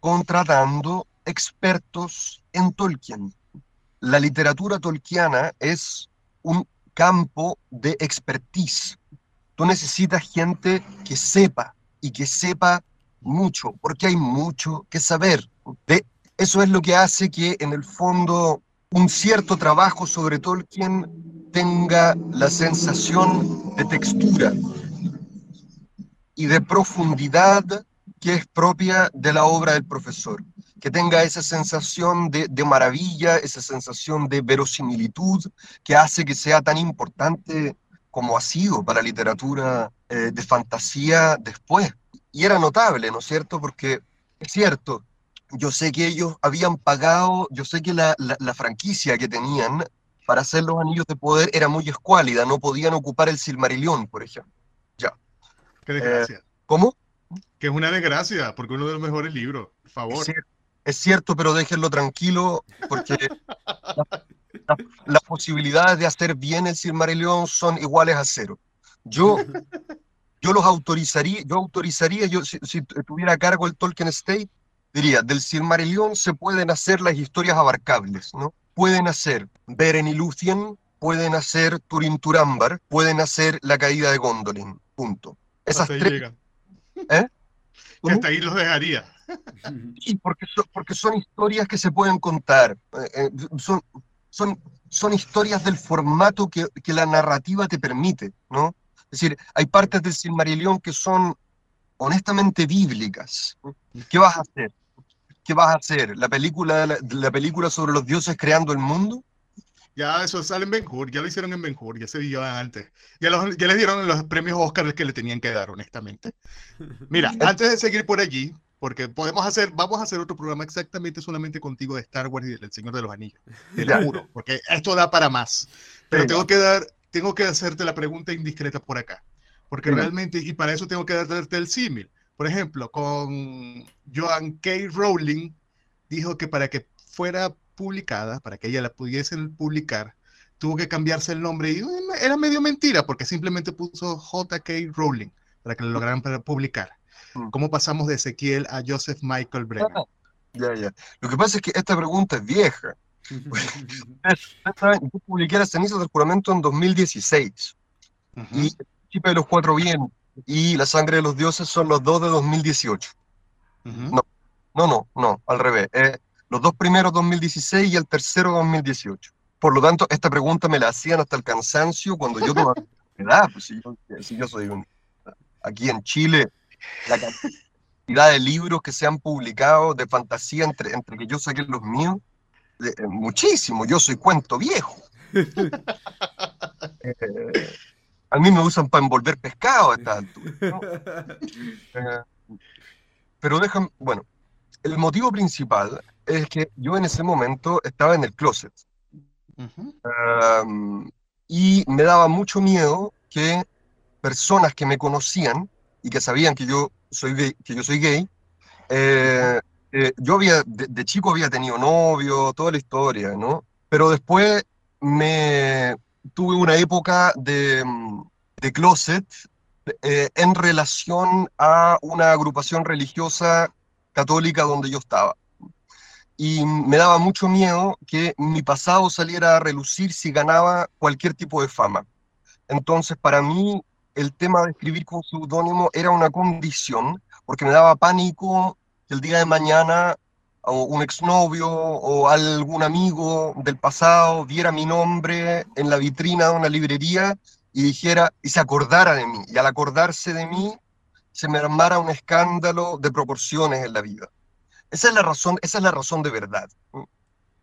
contratando expertos en Tolkien. La literatura tolkiana es un campo de expertise. Tú necesitas gente que sepa y que sepa mucho, porque hay mucho que saber. De eso es lo que hace que en el fondo un cierto trabajo sobre Tolkien tenga la sensación de textura y de profundidad que es propia de la obra del profesor, que tenga esa sensación de, de maravilla, esa sensación de verosimilitud que hace que sea tan importante como ha sido para la literatura eh, de fantasía después. Y era notable, ¿no es cierto? Porque es cierto, yo sé que ellos habían pagado, yo sé que la, la, la, franquicia que tenían para hacer los anillos de poder era muy escuálida, no podían ocupar el Silmarillion, por ejemplo. Ya. Qué desgracia. Eh, ¿Cómo? Que es una desgracia, porque uno de los mejores libros, por favor. Es cierto, es cierto pero déjenlo tranquilo, porque las la, la posibilidades de hacer bien el Silmarillion son iguales a cero. Yo, yo los autorizaría, yo autorizaría, yo si, si tuviera a cargo el Tolkien State, diría, del Silmarillion se pueden hacer las historias abarcables, ¿no? Pueden hacer Beren y Luthien, pueden hacer Turin Turambar, pueden hacer La caída de Gondolin, punto. Esas hasta tres... Llegan. ¿Eh? Y hasta ahí los dejaría. Sí, porque son, porque son historias que se pueden contar. Eh, eh, son, son, son historias del formato que, que la narrativa te permite, ¿no? Es decir, hay partes del Silmarillion que son honestamente bíblicas. ¿Qué vas a hacer? ¿Qué vas a hacer? ¿La película, la, la película sobre los dioses creando el mundo? Ya eso sale en Ben Hur, ya lo hicieron en Ben Hur, ya se vio antes. Ya, los, ya les dieron los premios Oscar que le tenían que dar, honestamente. Mira, antes de seguir por allí, porque podemos hacer, vamos a hacer otro programa exactamente solamente contigo de Star Wars y del Señor de los Anillos, te lo juro, porque esto da para más. Pero tengo que dar, tengo que hacerte la pregunta indiscreta por acá. porque realmente, y para eso tengo que darte el símil. Por ejemplo, con Joan K. Rowling, dijo que para que fuera publicada, para que ella la pudiesen publicar, tuvo que cambiarse el nombre y era medio mentira porque simplemente puso J.K. Rowling para que lo lograran publicar. Mm. ¿Cómo pasamos de Ezequiel a Joseph Michael Brennan? Ah, ya, ya. Lo que pasa es que esta pregunta es vieja. Yo publiqué Las cenizas del juramento en 2016. Y el chip de los cuatro bien y La sangre de los dioses son los dos de 2018. No, no, no, no, al revés. Eh, los dos primeros 2016 y el tercero 2018. Por lo tanto, esta pregunta me la hacían hasta el cansancio cuando yo tomaba edad. Pues si yo, si yo soy un, aquí en Chile, la cantidad de libros que se han publicado de fantasía entre, entre que yo saqué los míos, eh, muchísimo. Yo soy cuento viejo. Eh, a mí me usan para envolver pescado a esta altura. Eh, pero déjame, bueno, el motivo principal es que yo en ese momento estaba en el closet. y me daba mucho miedo que personas que me conocían y que sabían que yo soy gay, que yo soy gay eh, eh, yo había, de, chico había tenido novio, toda la historia, ¿no? Pero después me tuve una época de, de closet eh, en relación a una agrupación religiosa católica donde yo estaba. Y me daba mucho miedo que mi pasado saliera a relucir si ganaba cualquier tipo de fama. Entonces, para mí, el tema de escribir con seudónimo era una condición, porque me daba pánico que el día de mañana o un exnovio o algún amigo del pasado viera mi nombre en la vitrina de una librería y dijera y se acordara de mí. Y al acordarse de mí, se me armara un escándalo de proporciones en la vida. Esa es la razón, esa es la razón de verdad.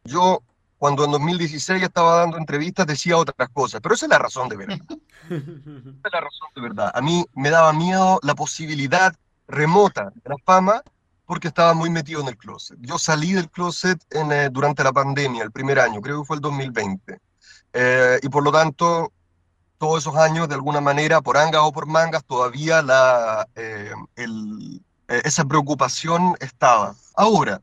Yo cuando en 2016 estaba dando entrevistas decía otras cosas, pero esa es la razón de verdad. esa es la razón de verdad. A mí me daba miedo la posibilidad remota de la fama porque estaba muy metido en el closet. Yo salí del closet en, eh, durante la pandemia, el primer año, creo que fue el 2020. Eh, y por lo tanto, todos esos años, de alguna manera, por angas o por mangas, todavía la, eh, esa preocupación estaba. Ahora,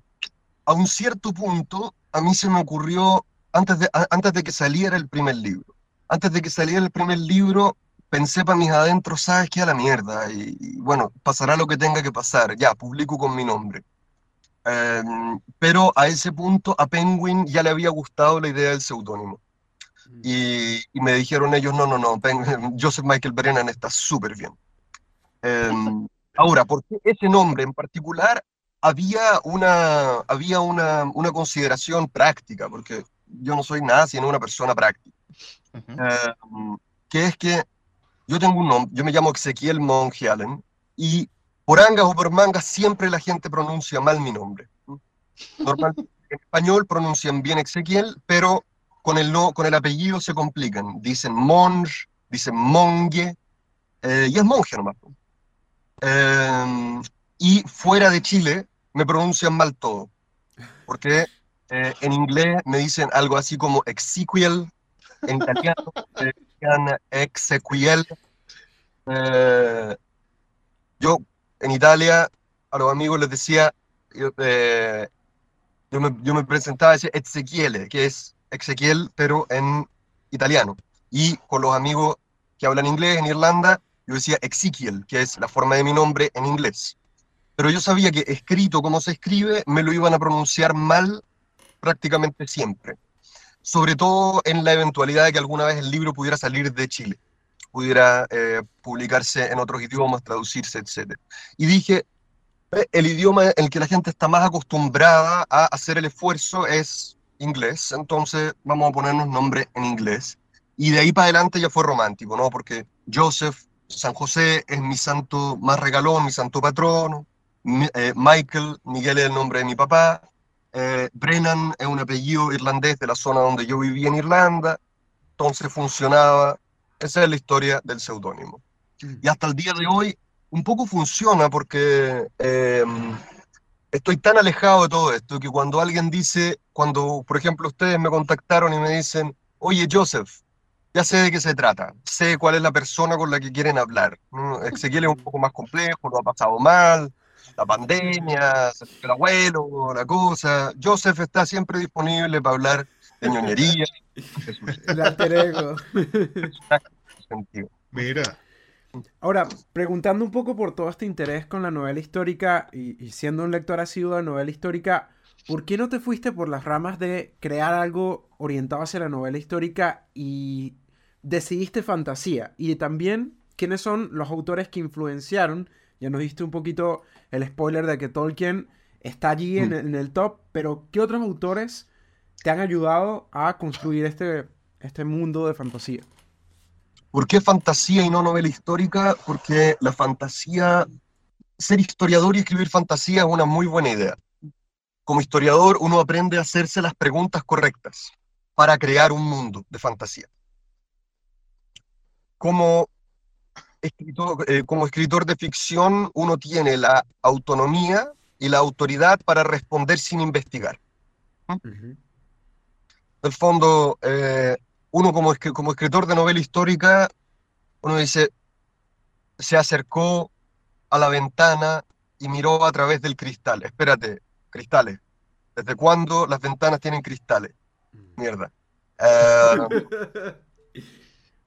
a un cierto punto, a mí se me ocurrió, antes de, antes de que saliera el primer libro, antes de que saliera el primer libro, pensé para mis adentros, ¿sabes qué? A la mierda. Y, bueno, pasará lo que tenga que pasar. Ya, publico con mi nombre. Em, pero a ese punto a Penguin ya le había gustado la idea del seudónimo. Mm. Y, y, me dijeron ellos, no, no, no, Joseph Michael Brennan está súper bien. Em, ahora, ¿por qué ese nombre en particular? había una, había una, una, consideración práctica, porque yo no soy nada sino una persona práctica, em, que es que yo tengo un nombre, yo me llamo Ezequiel Monge Allen, y por angas o por mangas siempre la gente pronuncia mal mi nombre. Normalmente en español pronuncian bien Ezequiel, pero con el, no, con el apellido se complican. Dicen Monge, dicen Monge, eh, y es monje nomás. Eh, y fuera de Chile me pronuncian mal todo, porque eh, en inglés me dicen algo así como Ezequiel, en italiano Exequiel. Eh, yo en Italia a los amigos les decía, yo, eh, me, yo me presentaba decía Ezequiel, que es Ezequiel, pero en italiano. Y con los amigos que hablan inglés en Irlanda, yo decía Ezequiel, que es la forma de mi nombre en inglés pero yo sabía que escrito como se escribe, me lo iban a pronunciar mal prácticamente siempre. Sobre todo en la eventualidad de que alguna vez el libro pudiera salir de Chile, pudiera eh, publicarse en otros idiomas, traducirse, etc. Y dije, el idioma en el que la gente está más acostumbrada a hacer el esfuerzo es inglés, entonces vamos a ponernos nombre en inglés. Y de ahí para adelante ya fue romántico, ¿no? Porque Joseph, San José es mi santo más regalón, mi santo patrono. Eh, Michael, Miguel es el nombre de mi papá, eh, Brennan es un apellido irlandés de la zona donde yo vivía en Irlanda, entonces funcionaba, esa es la historia del seudónimo. Mm. Y hasta el día de hoy un poco funciona porque em, estoy tan alejado de todo esto que cuando alguien dice, cuando por ejemplo ustedes me contactaron y me dicen, oye Joseph, ya sé de qué se trata, sé cuál es la persona con la que quieren hablar. Ezequiel es un poco más complejo, lo ha pasado mal, la pandemia, el abuelo, la cosa. Joseph está siempre disponible para hablar de ñoñería. El alter Mira. Ahora, preguntando un poco por todo este interés con la novela histórica y, y siendo un lector asiduo de novela histórica, ¿por qué no te fuiste por las ramas de crear algo orientado hacia la novela histórica y decidiste fantasía? Y también, ¿quiénes son los autores que influenciaron? Ya nos diste un poquito el spoiler de que Tolkien está allí en, mm. el top, pero ¿qué otros autores te han ayudado a construir este, este mundo de fantasía? ¿Por qué fantasía y no novela histórica? Porque la fantasía, ser historiador y escribir fantasía es una muy buena idea como historiador uno aprende a hacerse las preguntas correctas para crear un mundo de fantasía. Como escritor, eh, como escritor de ficción uno tiene la autonomía y la autoridad para responder sin investigar. En el fondo, eh, uno como, como escritor de novela histórica, uno dice, se acercó a la ventana y miró a través del cristal. Espérate, cristales. ¿Desde cuándo las ventanas tienen cristales? Mm. Mierda. Eh,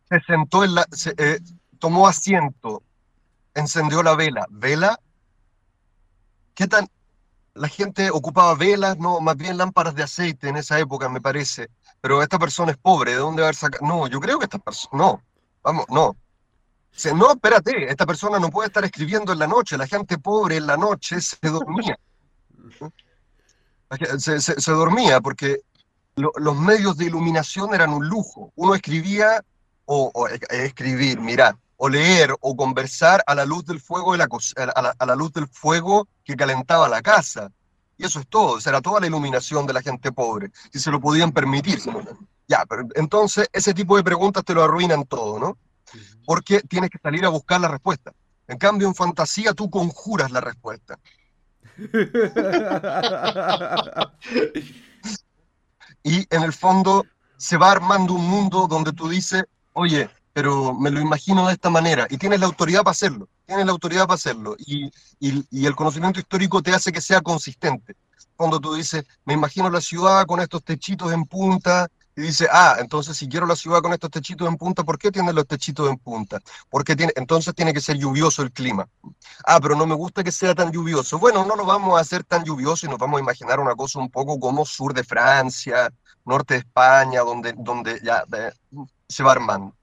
se sentó en la. Eh, tomó asiento, encendió la vela. ¿Vela? ¿Qué tan.? La gente ocupaba velas, no, más bien lámparas de aceite en esa época, me parece. Pero esta persona es pobre, ¿de dónde va a haber sacado? No, yo creo que esta persona. No, vamos, no. no, espérate, esta persona no puede estar escribiendo en la noche. La gente pobre en la noche se dormía se, dormía porque los medios de iluminación eran un lujo. Uno escribía, o, e, escribir, mirar, o leer, o conversar a la luz del fuego, de la, a, la, luz del fuego que calentaba la casa. Y eso es todo, era toda la iluminación de la gente pobre, si se lo podían permitir. Ya, pero entonces ese tipo de preguntas te lo arruinan todo, ¿no? Porque tienes que salir a buscar la respuesta. En cambio, en fantasía tú conjuras la respuesta. y en el fondo se va armando un mundo donde tú dices, oye, pero me lo imagino de esta manera, y tienes la autoridad para hacerlo, tienes la autoridad para hacerlo, y, y, el conocimiento histórico te hace que sea consistente. Cuando tú dices, me imagino la ciudad con estos techitos en punta, y dice, ah, entonces si quiero la ciudad con estos techitos en punta, ¿por qué tiene los techitos en punta? Porque tiene, entonces tiene que ser lluvioso el clima. Ah, pero no me gusta que sea tan lluvioso. Bueno, no lo vamos a hacer tan lluvioso y nos vamos a imaginar una cosa un poco como sur de Francia, norte de España, donde, donde ya se va armando.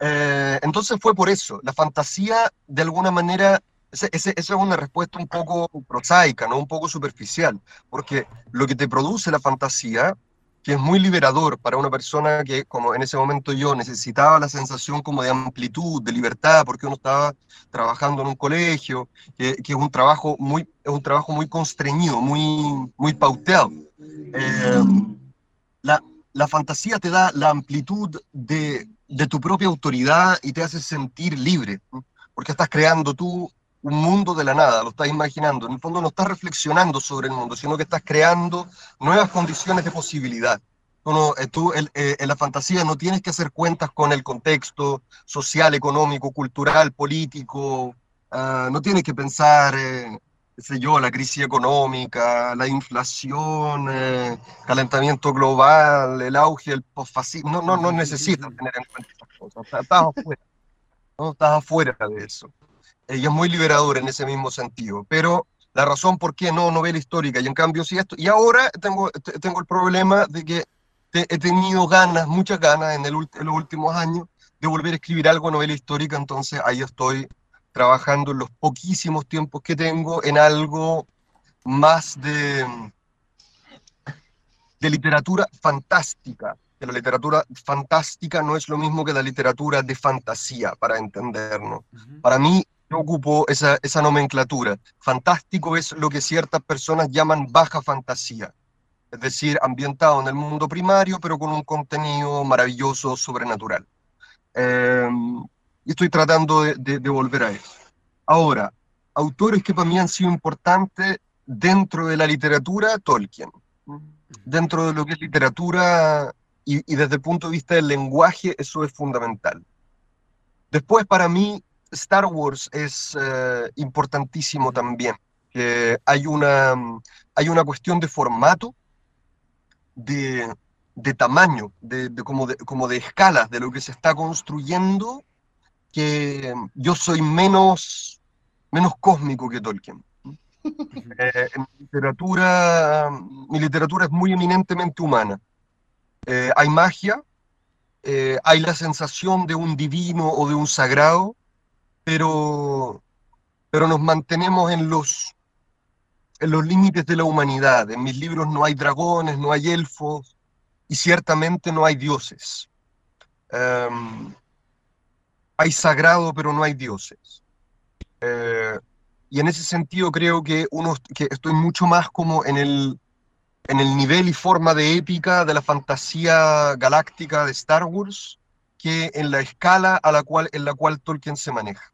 Eh, entonces fue por eso. La fantasía, de alguna manera, esa es una respuesta un poco prosaica, ¿no? un poco superficial, porque lo que te produce la fantasía que es muy liberador para una persona que, como en ese momento yo, necesitaba la sensación como de amplitud, de libertad, porque uno estaba trabajando en un colegio, que, es un trabajo muy, es un trabajo muy constreñido, muy, muy pauteado. Eh, la, la fantasía te da la amplitud de, de tu propia autoridad y te hace sentir libre, porque estás creando tú un mundo de la nada, lo estás imaginando. En el fondo no estás reflexionando sobre el mundo, sino que estás creando nuevas condiciones de posibilidad. Eh, tú, eh, en la fantasía no tienes que hacer cuentas con el contexto social, económico, cultural, político. Ah, no tienes que pensar, eh, sé yo, la crisis económica, la inflación, calentamiento global, el auge, el postfascismo. No, no, no necesitas tener en cuenta estas cosas. Estás afuera. No estás afuera de eso y es muy liberador en ese mismo sentido. Pero la razón por qué no novela histórica, y en cambio sí esto, y ahora tengo, tengo el problema de que he tenido ganas, muchas ganas en, el, en los últimos años de volver a escribir algo novela histórica, entonces ahí estoy trabajando en los poquísimos tiempos que tengo en algo más de, de literatura fantástica. Que la literatura fantástica no es lo mismo que la literatura de fantasía, para entendernos. Para mí, ocupo esa, esa nomenclatura. Fantástico es lo que ciertas personas llaman baja fantasía, es decir, ambientado en el mundo primario, pero con un contenido maravilloso, sobrenatural. Em, y estoy tratando de, de, volver a eso. Ahora, autores que para mí han sido importantes dentro de la literatura, Tolkien. Dentro de lo que es literatura, y, desde el punto de vista del lenguaje eso es fundamental. Después para mí Star Wars es eh, importantísimo también. que hay, una, hay una cuestión de formato, de, de tamaño, de, como, de, como de escalas de lo que se está construyendo, que yo soy menos, menos cósmico que Tolkien. Eh, en literatura, mi literatura es muy eminentemente humana. Eh, hay magia, eh, hay la sensación de un divino o de un sagrado, pero, pero nos mantenemos en los, en los límites de la humanidad. En mis libros no hay dragones, no hay elfos y ciertamente no hay dioses. Em, hay sagrado, pero no hay dioses. Eh, y en ese sentido creo que, uno, que estoy mucho más como en el, en el nivel y forma de épica de la fantasía galáctica de Star Wars que en la escala a la cual, en la cual Tolkien se maneja.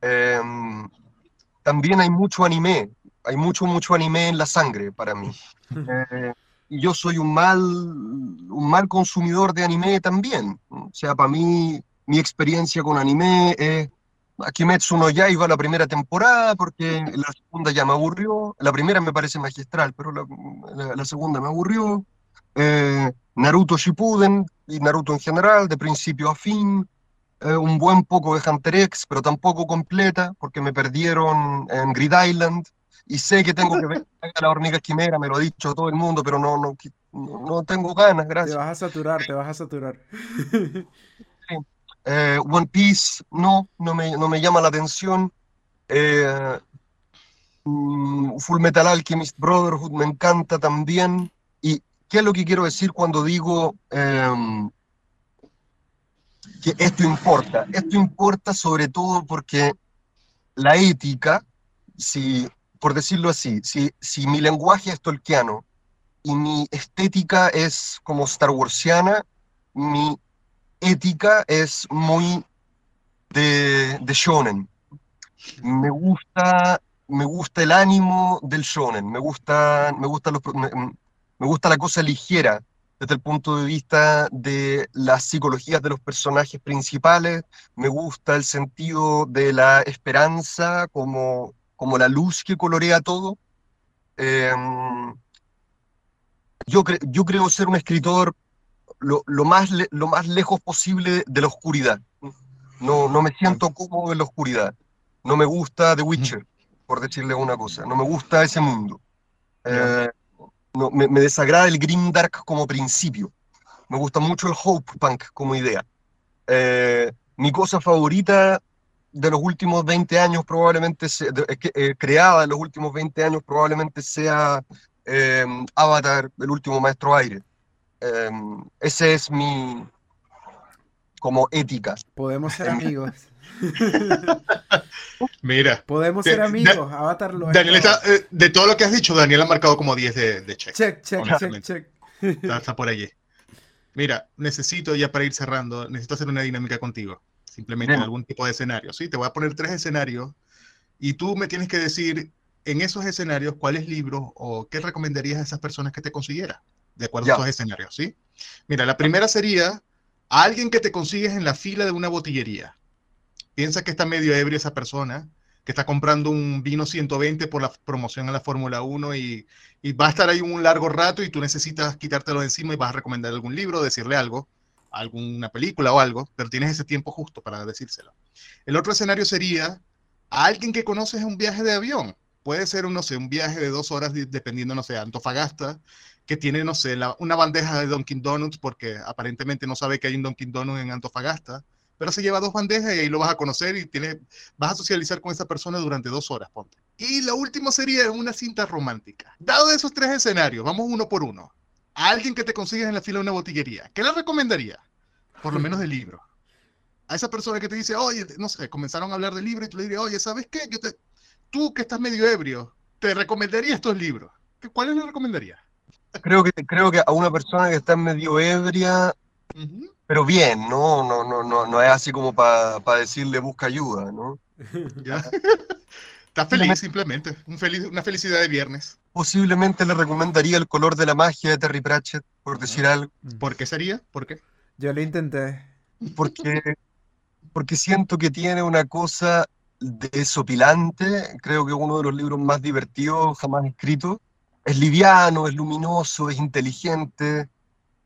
Em, también hay mucho anime, hay mucho, mucho anime en la sangre para mí. Eh, y yo soy un mal, un mal consumidor de anime también. O sea, para mí, mi experiencia con anime es Kimetsu no Yaiba la primera temporada, porque la segunda ya me aburrió. La primera me parece magistral, pero la, segunda me aburrió. Eh, Naruto Shippuden y Naruto en general, de principio a fin. Eh, un buen poco de Hunter X, pero tampoco completa, porque me perdieron en Grid Island. Y sé que tengo que ver a la hormiga quimera, me lo ha dicho todo el mundo, pero no, no, no tengo ganas, gracias. Te vas a saturar, te vas a saturar. Eh, One Piece, no, no me, no me llama la atención. Eh, mm, Full Metal Alchemist Brotherhood me encanta también. ¿Y qué es lo que quiero decir cuando digo em, que esto importa? Esto importa sobre todo porque la ética, si, por decirlo así, si, si mi lenguaje es tolkiano y mi estética es como Star Warsiana, mi ética es muy de, de shonen. Me gusta, me gusta el ánimo del shonen, me gusta, me, gusta me, gusta la cosa ligera desde el punto de vista de las psicologías de los personajes principales, me gusta el sentido de la esperanza como, como la luz que colorea todo. Em, yo, yo creo ser un escritor lo, más, lo más lejos posible de la oscuridad. No, no me siento cómodo en la oscuridad. No me gusta The Witcher, por decirle una cosa. No me gusta ese mundo. Eh, no, me, desagrada el Grim Dark como principio. Me gusta mucho el Hope Punk como idea. Eh, mi cosa favorita de los últimos 20 años probablemente sea, eh, creada en los últimos 20 años probablemente sea Avatar, el último maestro aire. Em, ese es mi como ética. Podemos ser amigos. Mira. Podemos ser amigos. Avatar lo Daniel eh, de todo lo que has dicho, Daniel ha marcado como 10 de, check. Check, check, check, check. Está, por allí. Mira, necesito ya para ir cerrando, necesito hacer una dinámica contigo. Simplemente en algún tipo de escenario. Sí, te voy a poner tres escenarios y tú me tienes que decir en esos escenarios cuáles libros o qué recomendarías a esas personas que te consiguieras de acuerdo a esos escenarios, ¿sí? Mira, la primera sería alguien que te consigues en la fila de una botillería. Piensa que está medio ebrio esa persona, que está comprando un vino 120 por la promoción a la Fórmula 1 y, va a estar ahí un largo rato y tú necesitas quitártelo de encima y vas a recomendar algún libro, decirle algo, alguna película o algo, pero tienes ese tiempo justo para decírselo. El otro escenario sería a alguien que conoces en un viaje de avión. Puede ser, no sé, un viaje de dos horas dependiendo, no sé, Antofagasta, que tiene, no sé, una bandeja de Dunkin' Donuts porque aparentemente no sabe que hay un Dunkin' Donuts en Antofagasta, pero se lleva dos bandejas y ahí lo vas a conocer y tiene, vas a socializar con esa persona durante dos horas, ponte. Y lo último sería una cinta romántica. Dado esos tres escenarios, vamos uno por uno. A alguien que te consigues en la fila de una botillería, ¿qué le recomendaría? Por lo menos de libro. A esa persona que te dice, oye, no sé, comenzaron a hablar de libro y tú le dirías, oye, ¿sabes qué? Yo te, tú que estás medio ebrio, te recomendaría estos libros. ¿Cuáles le recomendaría? creo que, creo que a una persona que está medio ebria, pero bien, ¿no? No, no, no, no es así como para decirle busca ayuda, ¿no? ¿Ya? Está feliz simplemente, un feliz, una felicidad de viernes. posiblemente le recomendaría El color de la magia de Terry Pratchett, por decir algo. ¿Por qué sería? ¿Por qué? Yo lo intenté. Porque, porque siento que tiene una cosa desopilante, creo que uno de los libros más divertidos jamás escritos. Es liviano, es luminoso, es inteligente.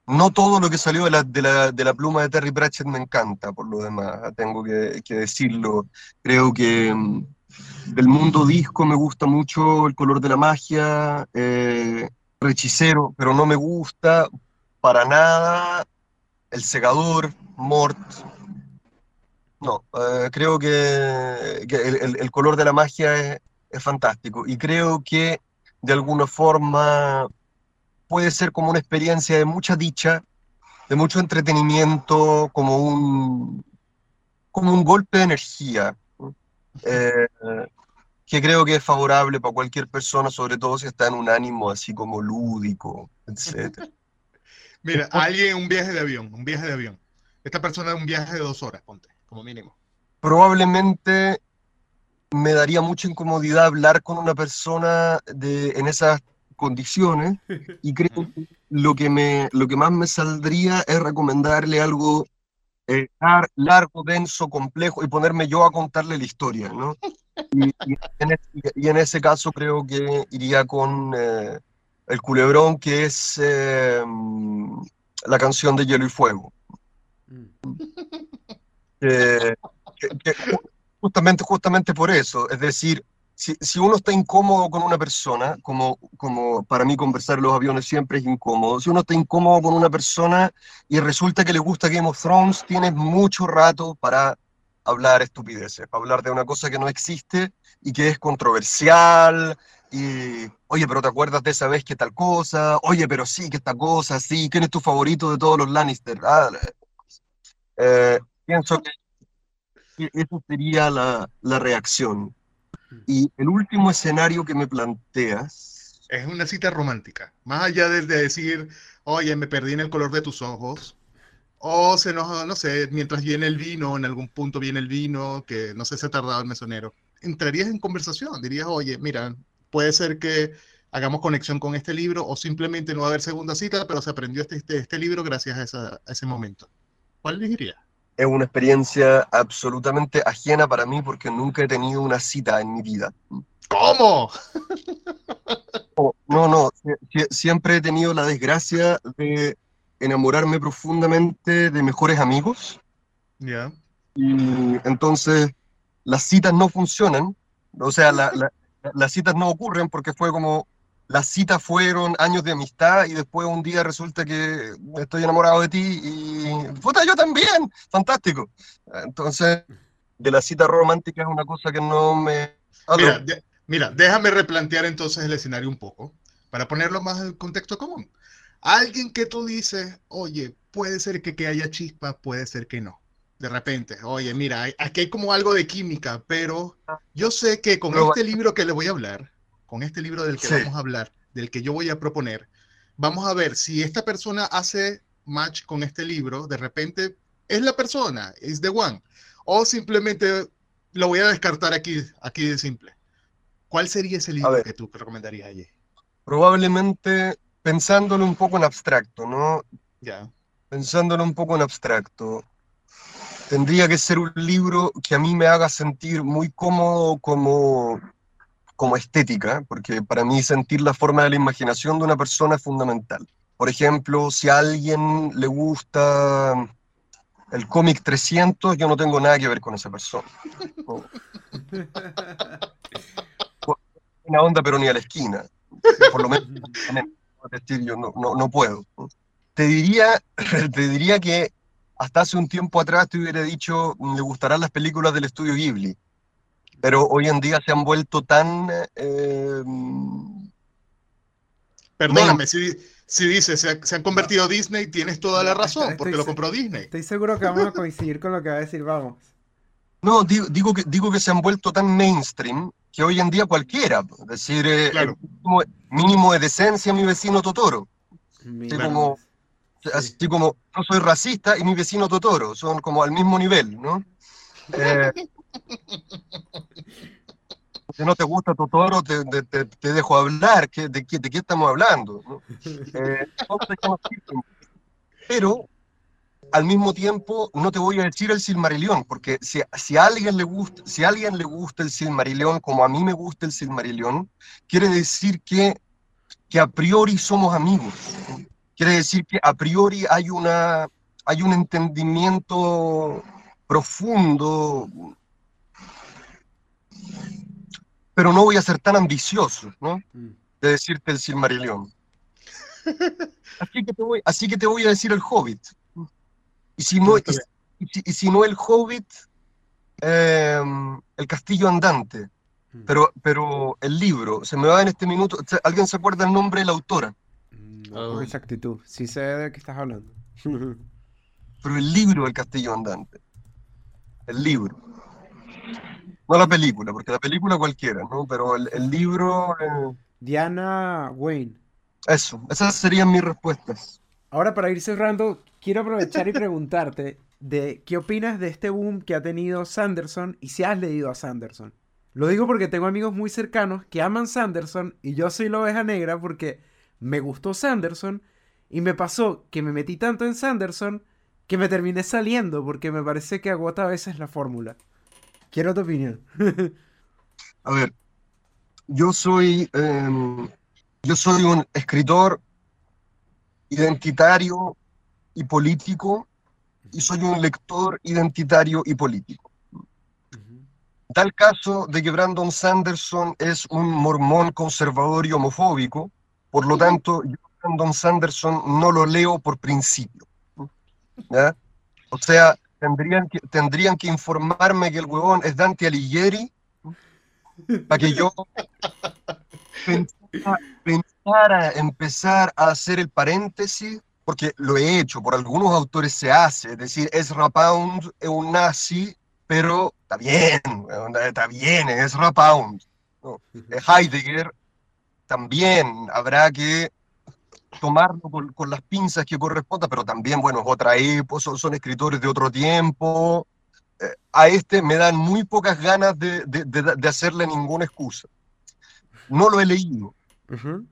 No todo lo que salió de la, de la, de la pluma de Terry Pratchett me encanta, por lo demás, tengo que, que decirlo. Creo que mm, del mundo disco me gusta mucho El color de la magia, eh, Rechicero, pero no me gusta para nada El segador, Mort. No, eh, creo que, el, color de la magia es, es fantástico y creo que de alguna forma puede ser como una experiencia de mucha dicha, de mucho entretenimiento, como un, como un golpe de energía, eh, que creo que es favorable para cualquier persona, sobre todo si está en un ánimo así como lúdico, etc. Mira, alguien un viaje de avión, un viaje de avión. Esta persona un viaje de dos horas, ponte, como mínimo. Probablemente me daría mucha incomodidad hablar con una persona de, en esas condiciones y creo que lo que, me, lo que más me saldría es recomendarle algo eh, largo, denso, complejo y ponerme yo a contarle la historia, ¿no? Y, y, en, ese, y en, ese, caso creo que iría con eh, El Culebrón, que es eh, la canción de Hielo y Fuego. Que, que, justamente, justamente por eso, es decir, si, si, uno está incómodo con una persona, como, como para mí conversar en los aviones siempre es incómodo, si uno está incómodo con una persona y resulta que le gusta Game of Thrones, tienes mucho rato para hablar estupideces, para hablar de una cosa que no existe y que es controversial, y, oye, pero ¿te acuerdas de esa vez que tal cosa? Oye, pero sí, que esta cosa, sí, ¿quién es tu favorito de todos los Lannister? Ah, eh, pienso que esa sería la, la reacción. Y el último escenario que me planteas. Es una cita romántica. Más allá de, de, decir, oye, me perdí en el color de tus ojos. O se nos, no sé, mientras viene el vino, en algún punto viene el vino, que no sé si ha tardado el mesonero. Entrarías en conversación, dirías, oye, mira, puede ser que hagamos conexión con este libro o simplemente no va a haber segunda cita, pero se aprendió este, este, este libro gracias a, esa, a ese momento. ¿Cuál elegirías? Es una experiencia absolutamente ajena para mí porque nunca he tenido una cita en mi vida. ¿Cómo? No, no, siempre he tenido la desgracia de enamorarme profundamente de mejores amigos. Ya. Yeah. Y entonces las citas no funcionan, o sea, la, la, las citas no ocurren porque fue como, las citas fueron años de amistad y después un día resulta que estoy enamorado de ti y puta, yo también, fantástico. Entonces, de la cita romántica es una cosa que no me... Mira, de, mira, déjame replantear entonces el escenario un poco para ponerlo más en contexto común. Alguien que tú dices, oye, puede ser que, que haya chispa, puede ser que no. De repente, oye, mira, aquí hay como algo de química, pero yo sé que con pero, este libro que le voy a hablar, con este libro del que sí. vamos a hablar, del que yo voy a proponer, vamos a ver si esta persona hace match con este libro, de repente es la persona, es the one, o simplemente lo voy a descartar aquí, aquí de simple. ¿Cuál sería ese libro que tú recomendarías allí? Probablemente pensándolo un poco en abstracto, ¿no? Ya. Pensándolo un poco en abstracto. Tendría que ser un libro que a mí me haga sentir muy cómodo como como estética, porque para mí sentir la forma de la imaginación de una persona es fundamental. Por ejemplo, si a alguien le gusta el cómic 300, yo no tengo nada que ver con esa persona. No. Una onda, pero ni a la esquina. Por lo menos, yo no, no, no puedo. Te diría, te diría que hasta hace un tiempo atrás te hubiera dicho, le gustarán las películas del estudio Ghibli pero hoy en día se han vuelto tan... Eh, Perdóname, si, si dices, se, se, han convertido a Disney, tienes toda la razón, estoy, porque lo compró Disney. Estoy seguro que vamos a coincidir con lo que va a decir, vamos. No, digo, digo, que, digo que se han vuelto tan mainstream que hoy en día cualquiera, es decir, eh, claro. mínimo, mínimo, de decencia mi vecino Totoro. Así Claro. como, así como yo soy racista y mi vecino Totoro, son como al mismo nivel, ¿no? Eh, Si no te gusta Totoro, te, te, te dejo hablar. ¿Qué, de, qué, ¿De qué estamos hablando? Eh, pero al mismo tiempo no te voy a decir el Silmarillion, porque si, si, a alguien le gusta, si a alguien le gusta el Silmarillion como a mí me gusta el Silmarillion, quiere decir que, que a priori somos amigos. Quiere decir que a priori hay, una, hay un entendimiento profundo, pero no voy a ser tan ambicioso, ¿no? Mm. De decirte el Silmarillion. Así que te voy, así que te voy a decir el Hobbit. Y si no, y, y si, y si no el Hobbit, eh, el Castillo Andante. Mm. Pero, pero el libro, se me va en este minuto. ¿Alguien se acuerda el nombre de la autora? No, con exactitud. Sí sé de qué estás hablando. Pero el libro del Castillo Andante. El libro. No la película, porque la película cualquiera, ¿no? Pero el, el libro. eh, Diana Wayne. eso, esas serían mis respuestas. Ahora para ir cerrando, quiero aprovechar y preguntarte de qué opinas de este boom que ha tenido Sanderson y si has leído a Sanderson. Lo digo porque tengo amigos muy cercanos que aman Sanderson y yo soy la oveja negra porque me gustó Sanderson y me pasó que me metí tanto en Sanderson que me terminé saliendo porque me parece que agota a veces la fórmula. Quiero tu opinión. A ver, yo soy, eh, yo soy un escritor identitario y político y soy un lector identitario y político. Tal caso de que Brandon Sanderson es un mormón conservador y homofóbico, por lo tanto, yo Brandon Sanderson no lo leo por principio. ¿ya? O sea, tendrían que, tendrían que informarme que el huevón es Dante Alighieri para que yo pensara, pensara empezar a hacer el paréntesis, porque lo he hecho, por algunos autores se hace, es decir, Ezra Pound es un nazi, pero está bien, está bien, es Pound. ¿no? Heidegger también habrá que tomarlo con, con las pinzas que corresponda, pero también, bueno, es otra época, son, son escritores de otro tiempo. Eh, a este me dan muy pocas ganas de, de- de- de hacerle ninguna excusa. No lo he leído, Ujú.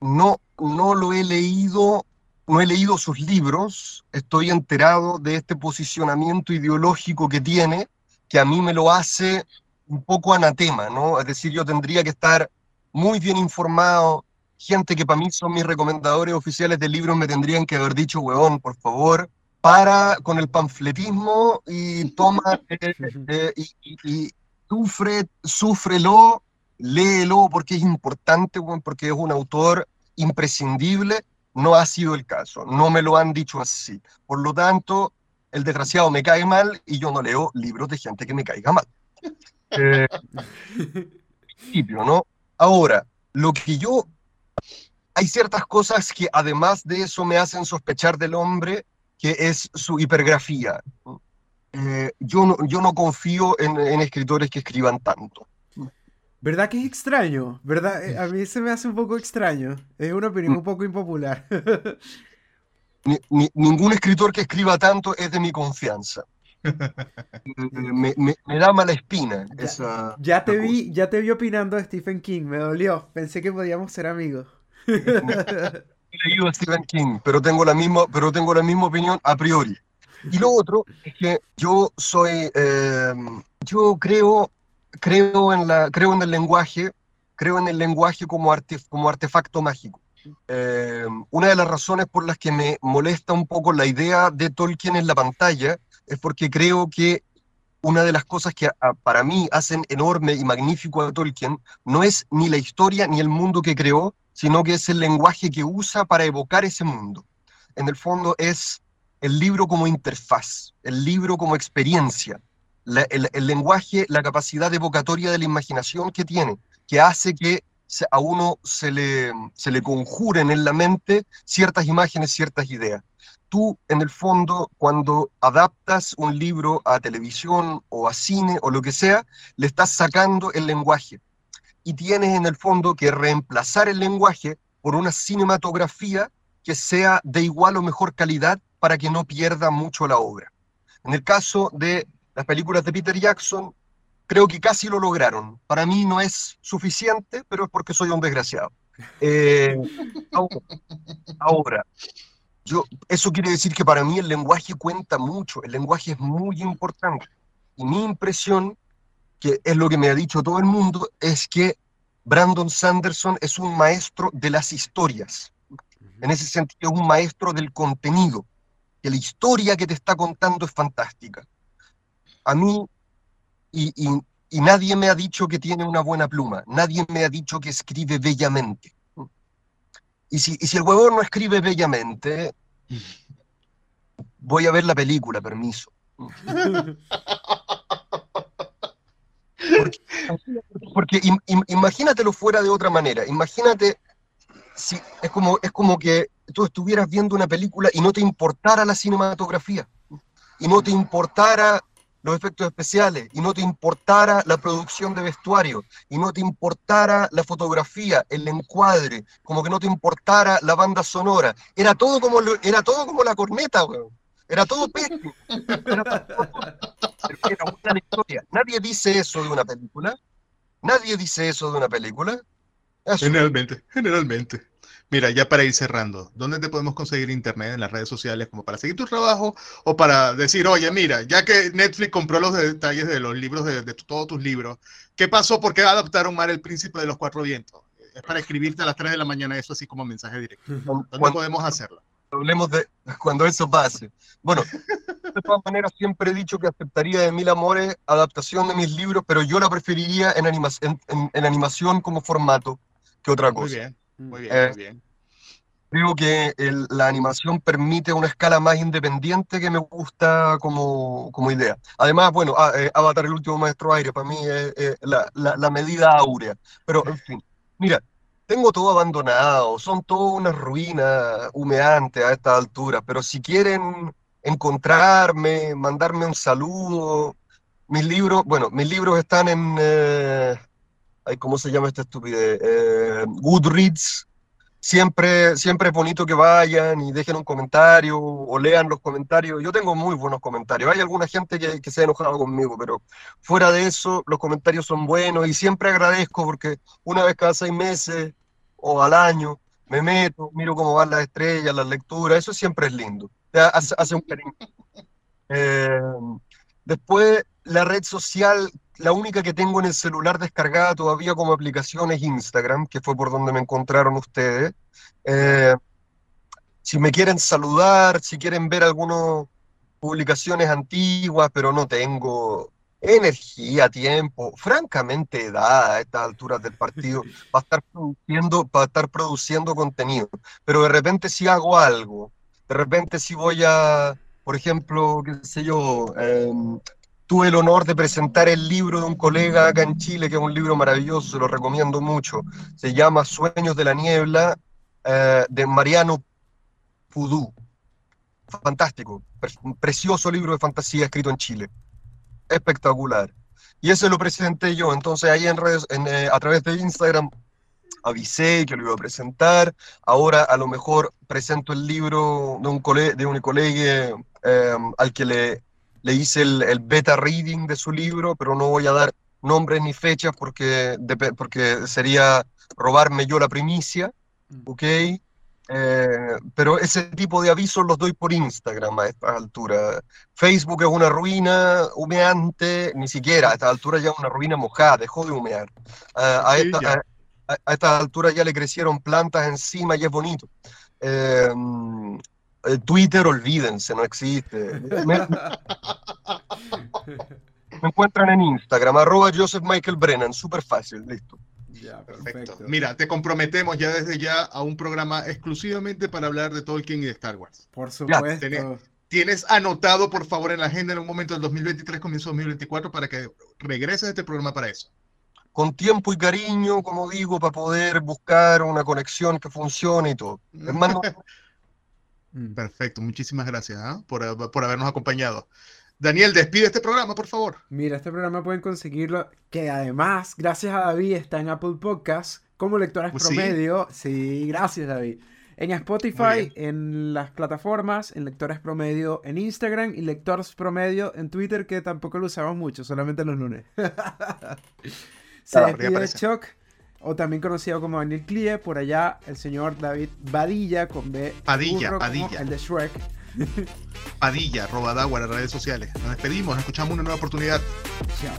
no, no lo he leído, no he leído sus libros, estoy enterado de este posicionamiento ideológico que tiene, que a mí me lo hace un poco anatema, ¿no? Es decir, yo tendría que estar muy bien informado, gente que para mí son mis recomendadores oficiales de libros me tendrían que haber dicho, huevón, por favor, para con el panfletismo y toma eh, eh, y, y- y sufre, súfrelo, léelo porque es importante, weón, porque es un autor imprescindible. No ha sido el caso, no me lo han dicho así. Por lo tanto, el desgraciado me cae mal y yo no leo libros de gente que me caiga mal. Eh, principio, ¿no? Ahora, lo que yo... Hay ciertas cosas que además de eso me hacen sospechar del hombre, que es su hipergrafía. Eh, yo, no, yo no confío en, en escritores que escriban tanto. ¿Verdad que es extraño? ¿Verdad? Eh, A mí se me hace un poco extraño. Es una opinión un poco impopular. Ni- ni- ningún escritor que escriba tanto es de mi confianza. Eh, me, me- me da mala espina Ya- esa... Ya te vi, ya te vi opinando de Stephen King, me dolió. Pensé que podíamos ser amigos. Leído a Stephen King, pero tengo la misma, pero tengo la misma opinión a priori. Y lo otro es que yo soy, eh, yo creo, creo en la, creo en el lenguaje, creo en el lenguaje como arte, como artefacto mágico. Eh, una de las razones por las que me molesta un poco la idea de Tolkien en la pantalla es porque creo que una de las cosas que a- para mí hacen enorme y magnífico a Tolkien no es ni la historia ni el mundo que creó, sino que es el lenguaje que usa para evocar ese mundo. En el fondo es el libro como interfaz, el libro como experiencia, el, el lenguaje, la capacidad evocatoria de la imaginación que tiene, que hace que a uno se le, se le conjuren en la mente ciertas imágenes, ciertas ideas. Tú, en el fondo, cuando adaptas un libro a televisión o a cine o lo que sea, le estás sacando el lenguaje y tienes en el fondo que reemplazar el lenguaje por una cinematografía que sea de igual o mejor calidad para que no pierda mucho la obra. En el caso de las películas de Peter Jackson, creo que casi lo lograron. Para mí no es suficiente, pero es porque soy un desgraciado. Eh, ahora, yo, eso quiere decir que para mí el lenguaje cuenta mucho, el lenguaje es muy importante. Y mi impresión, que es lo que me ha dicho todo el mundo, es que Brandon Sanderson es un maestro de las historias. En ese sentido, es un maestro del contenido, que la historia que te está contando es fantástica. A mí, y, y nadie me ha dicho que tiene una buena pluma, nadie me ha dicho que escribe bellamente. Y si, y si el huevón no escribe bellamente, voy a ver la película, permiso. Porque, imagínatelo fuera de otra manera. Imagínate si es como, es como que tú estuvieras viendo una película y no te importara la cinematografía, y no te importara los efectos especiales y no te importara la producción de vestuario y no te importara la fotografía, el encuadre, como que no te importara la banda sonora. Era todo como, era todo como la corneta, weón. Era todo pésimo. Era, una historia. Nadie dice eso de una película. Nadie dice eso de una película. Generalmente, generalmente. Mira, ya para ir cerrando, ¿dónde te podemos conseguir internet en las redes sociales como para seguir tu trabajo o para decir, oye, mira, ya que Netflix compró los detalles de los libros, de, todos tus libros, ¿qué pasó? ¿Por qué adaptaron mal el príncipe de los cuatro vientos? Es para escribirte a las 3 de la mañana eso así como mensaje directo. ¿Dónde podemos hacerlo? Hablemos de cuando eso pase. Bueno, de todas maneras siempre he dicho que aceptaría de Mil Amores adaptación de mis libros, pero yo la preferiría en, en animación como formato que otra cosa. Muy bien. Muy bien, eh, muy bien. Creo que la animación permite una escala más independiente que me gusta como, como idea. Además, bueno, ah, eh, Avatar, el último maestro aire, para mí es la, la, medida áurea. Pero, en fin, mira, tengo todo abandonado, son todas unas ruinas humeantes a esta altura, pero si quieren encontrarme, mandarme un saludo, mis libros, bueno, mis libros están en... Eh, ¿cómo se llama esta estupidez? Eh, Goodreads. Siempre, siempre es bonito que vayan y dejen un comentario o lean los comentarios. Yo tengo muy buenos comentarios. Hay alguna gente que, que se ha enojado conmigo, pero fuera de eso, los comentarios son buenos y siempre agradezco porque una vez cada seis meses o al año me meto, miro cómo van las estrellas, las lecturas. Eso siempre es lindo. Hace, hace un cariño. Eh, después, la red social la única que tengo en el celular descargada todavía como aplicación es Instagram, que fue por donde me encontraron ustedes. Eh, si me quieren saludar, si quieren ver algunas publicaciones antiguas, pero no tengo energía, tiempo, francamente edad a estas alturas del partido para estar produciendo, para estar produciendo contenido. Pero de repente si hago algo, de repente si voy a, por ejemplo, qué sé yo, eh, Tuve el honor de presentar el libro de un colega acá en Chile, que es un libro maravilloso, se lo recomiendo mucho. Se llama Sueños de la Niebla, eh, de Mariano Pudú. Fantástico, precioso libro de fantasía escrito en Chile. Espectacular. Y ese lo presenté yo, entonces ahí en redes, eh, a través de Instagram avisé que lo iba a presentar. Ahora a lo mejor presento el libro de un, de un colega eh, al que le le hice el, beta reading de su libro, pero no voy a dar nombres ni fechas porque, porque sería robarme yo la primicia, mm. ¿ok? Eh, pero ese tipo de avisos los doy por Instagram a esta altura. Facebook es una ruina humeante, ni siquiera a esta altura ya es una ruina mojada, dejó de humear. a, esta, a, altura ya le crecieron plantas encima y es bonito. Eh, Twitter, olvídense, no existe. Me, encuentran en Instagram, arroba Joseph Michael Brennan, súper fácil, listo. Ya, perfecto. Mira, te comprometemos ya desde ya a un programa exclusivamente para hablar de Tolkien y de Star Wars. Por supuesto. Tienes, anotado, por favor, en la agenda en un momento del 2023, comienzo 2024, para que regreses a este programa para eso con tiempo y cariño, como digo, para poder buscar una conexión que funcione y todo. Hermano, Mm. Perfecto, muchísimas gracias ¿ah? por, por, habernos acompañado. Daniel, despide este programa, por favor. Mira, este programa pueden conseguirlo, que además, gracias a David, está en Apple Podcast como lectores pues promedio. Sí. gracias David. En Spotify, en las plataformas, en Lectores Promedio en Instagram y Lectores Promedio en Twitter, que tampoco lo usamos mucho, solamente los lunes. Se despide Chuck, o también conocido como Daniel Clie, por allá el señor David Badilla con B. Padilla, Padilla. El de Shrek. Padilla, Robadagua, las redes sociales. Nos despedimos, nos escuchamos una nueva oportunidad. Chao.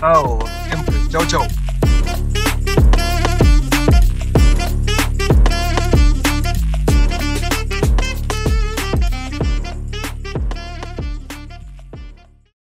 Chao, siempre. Chao, chao.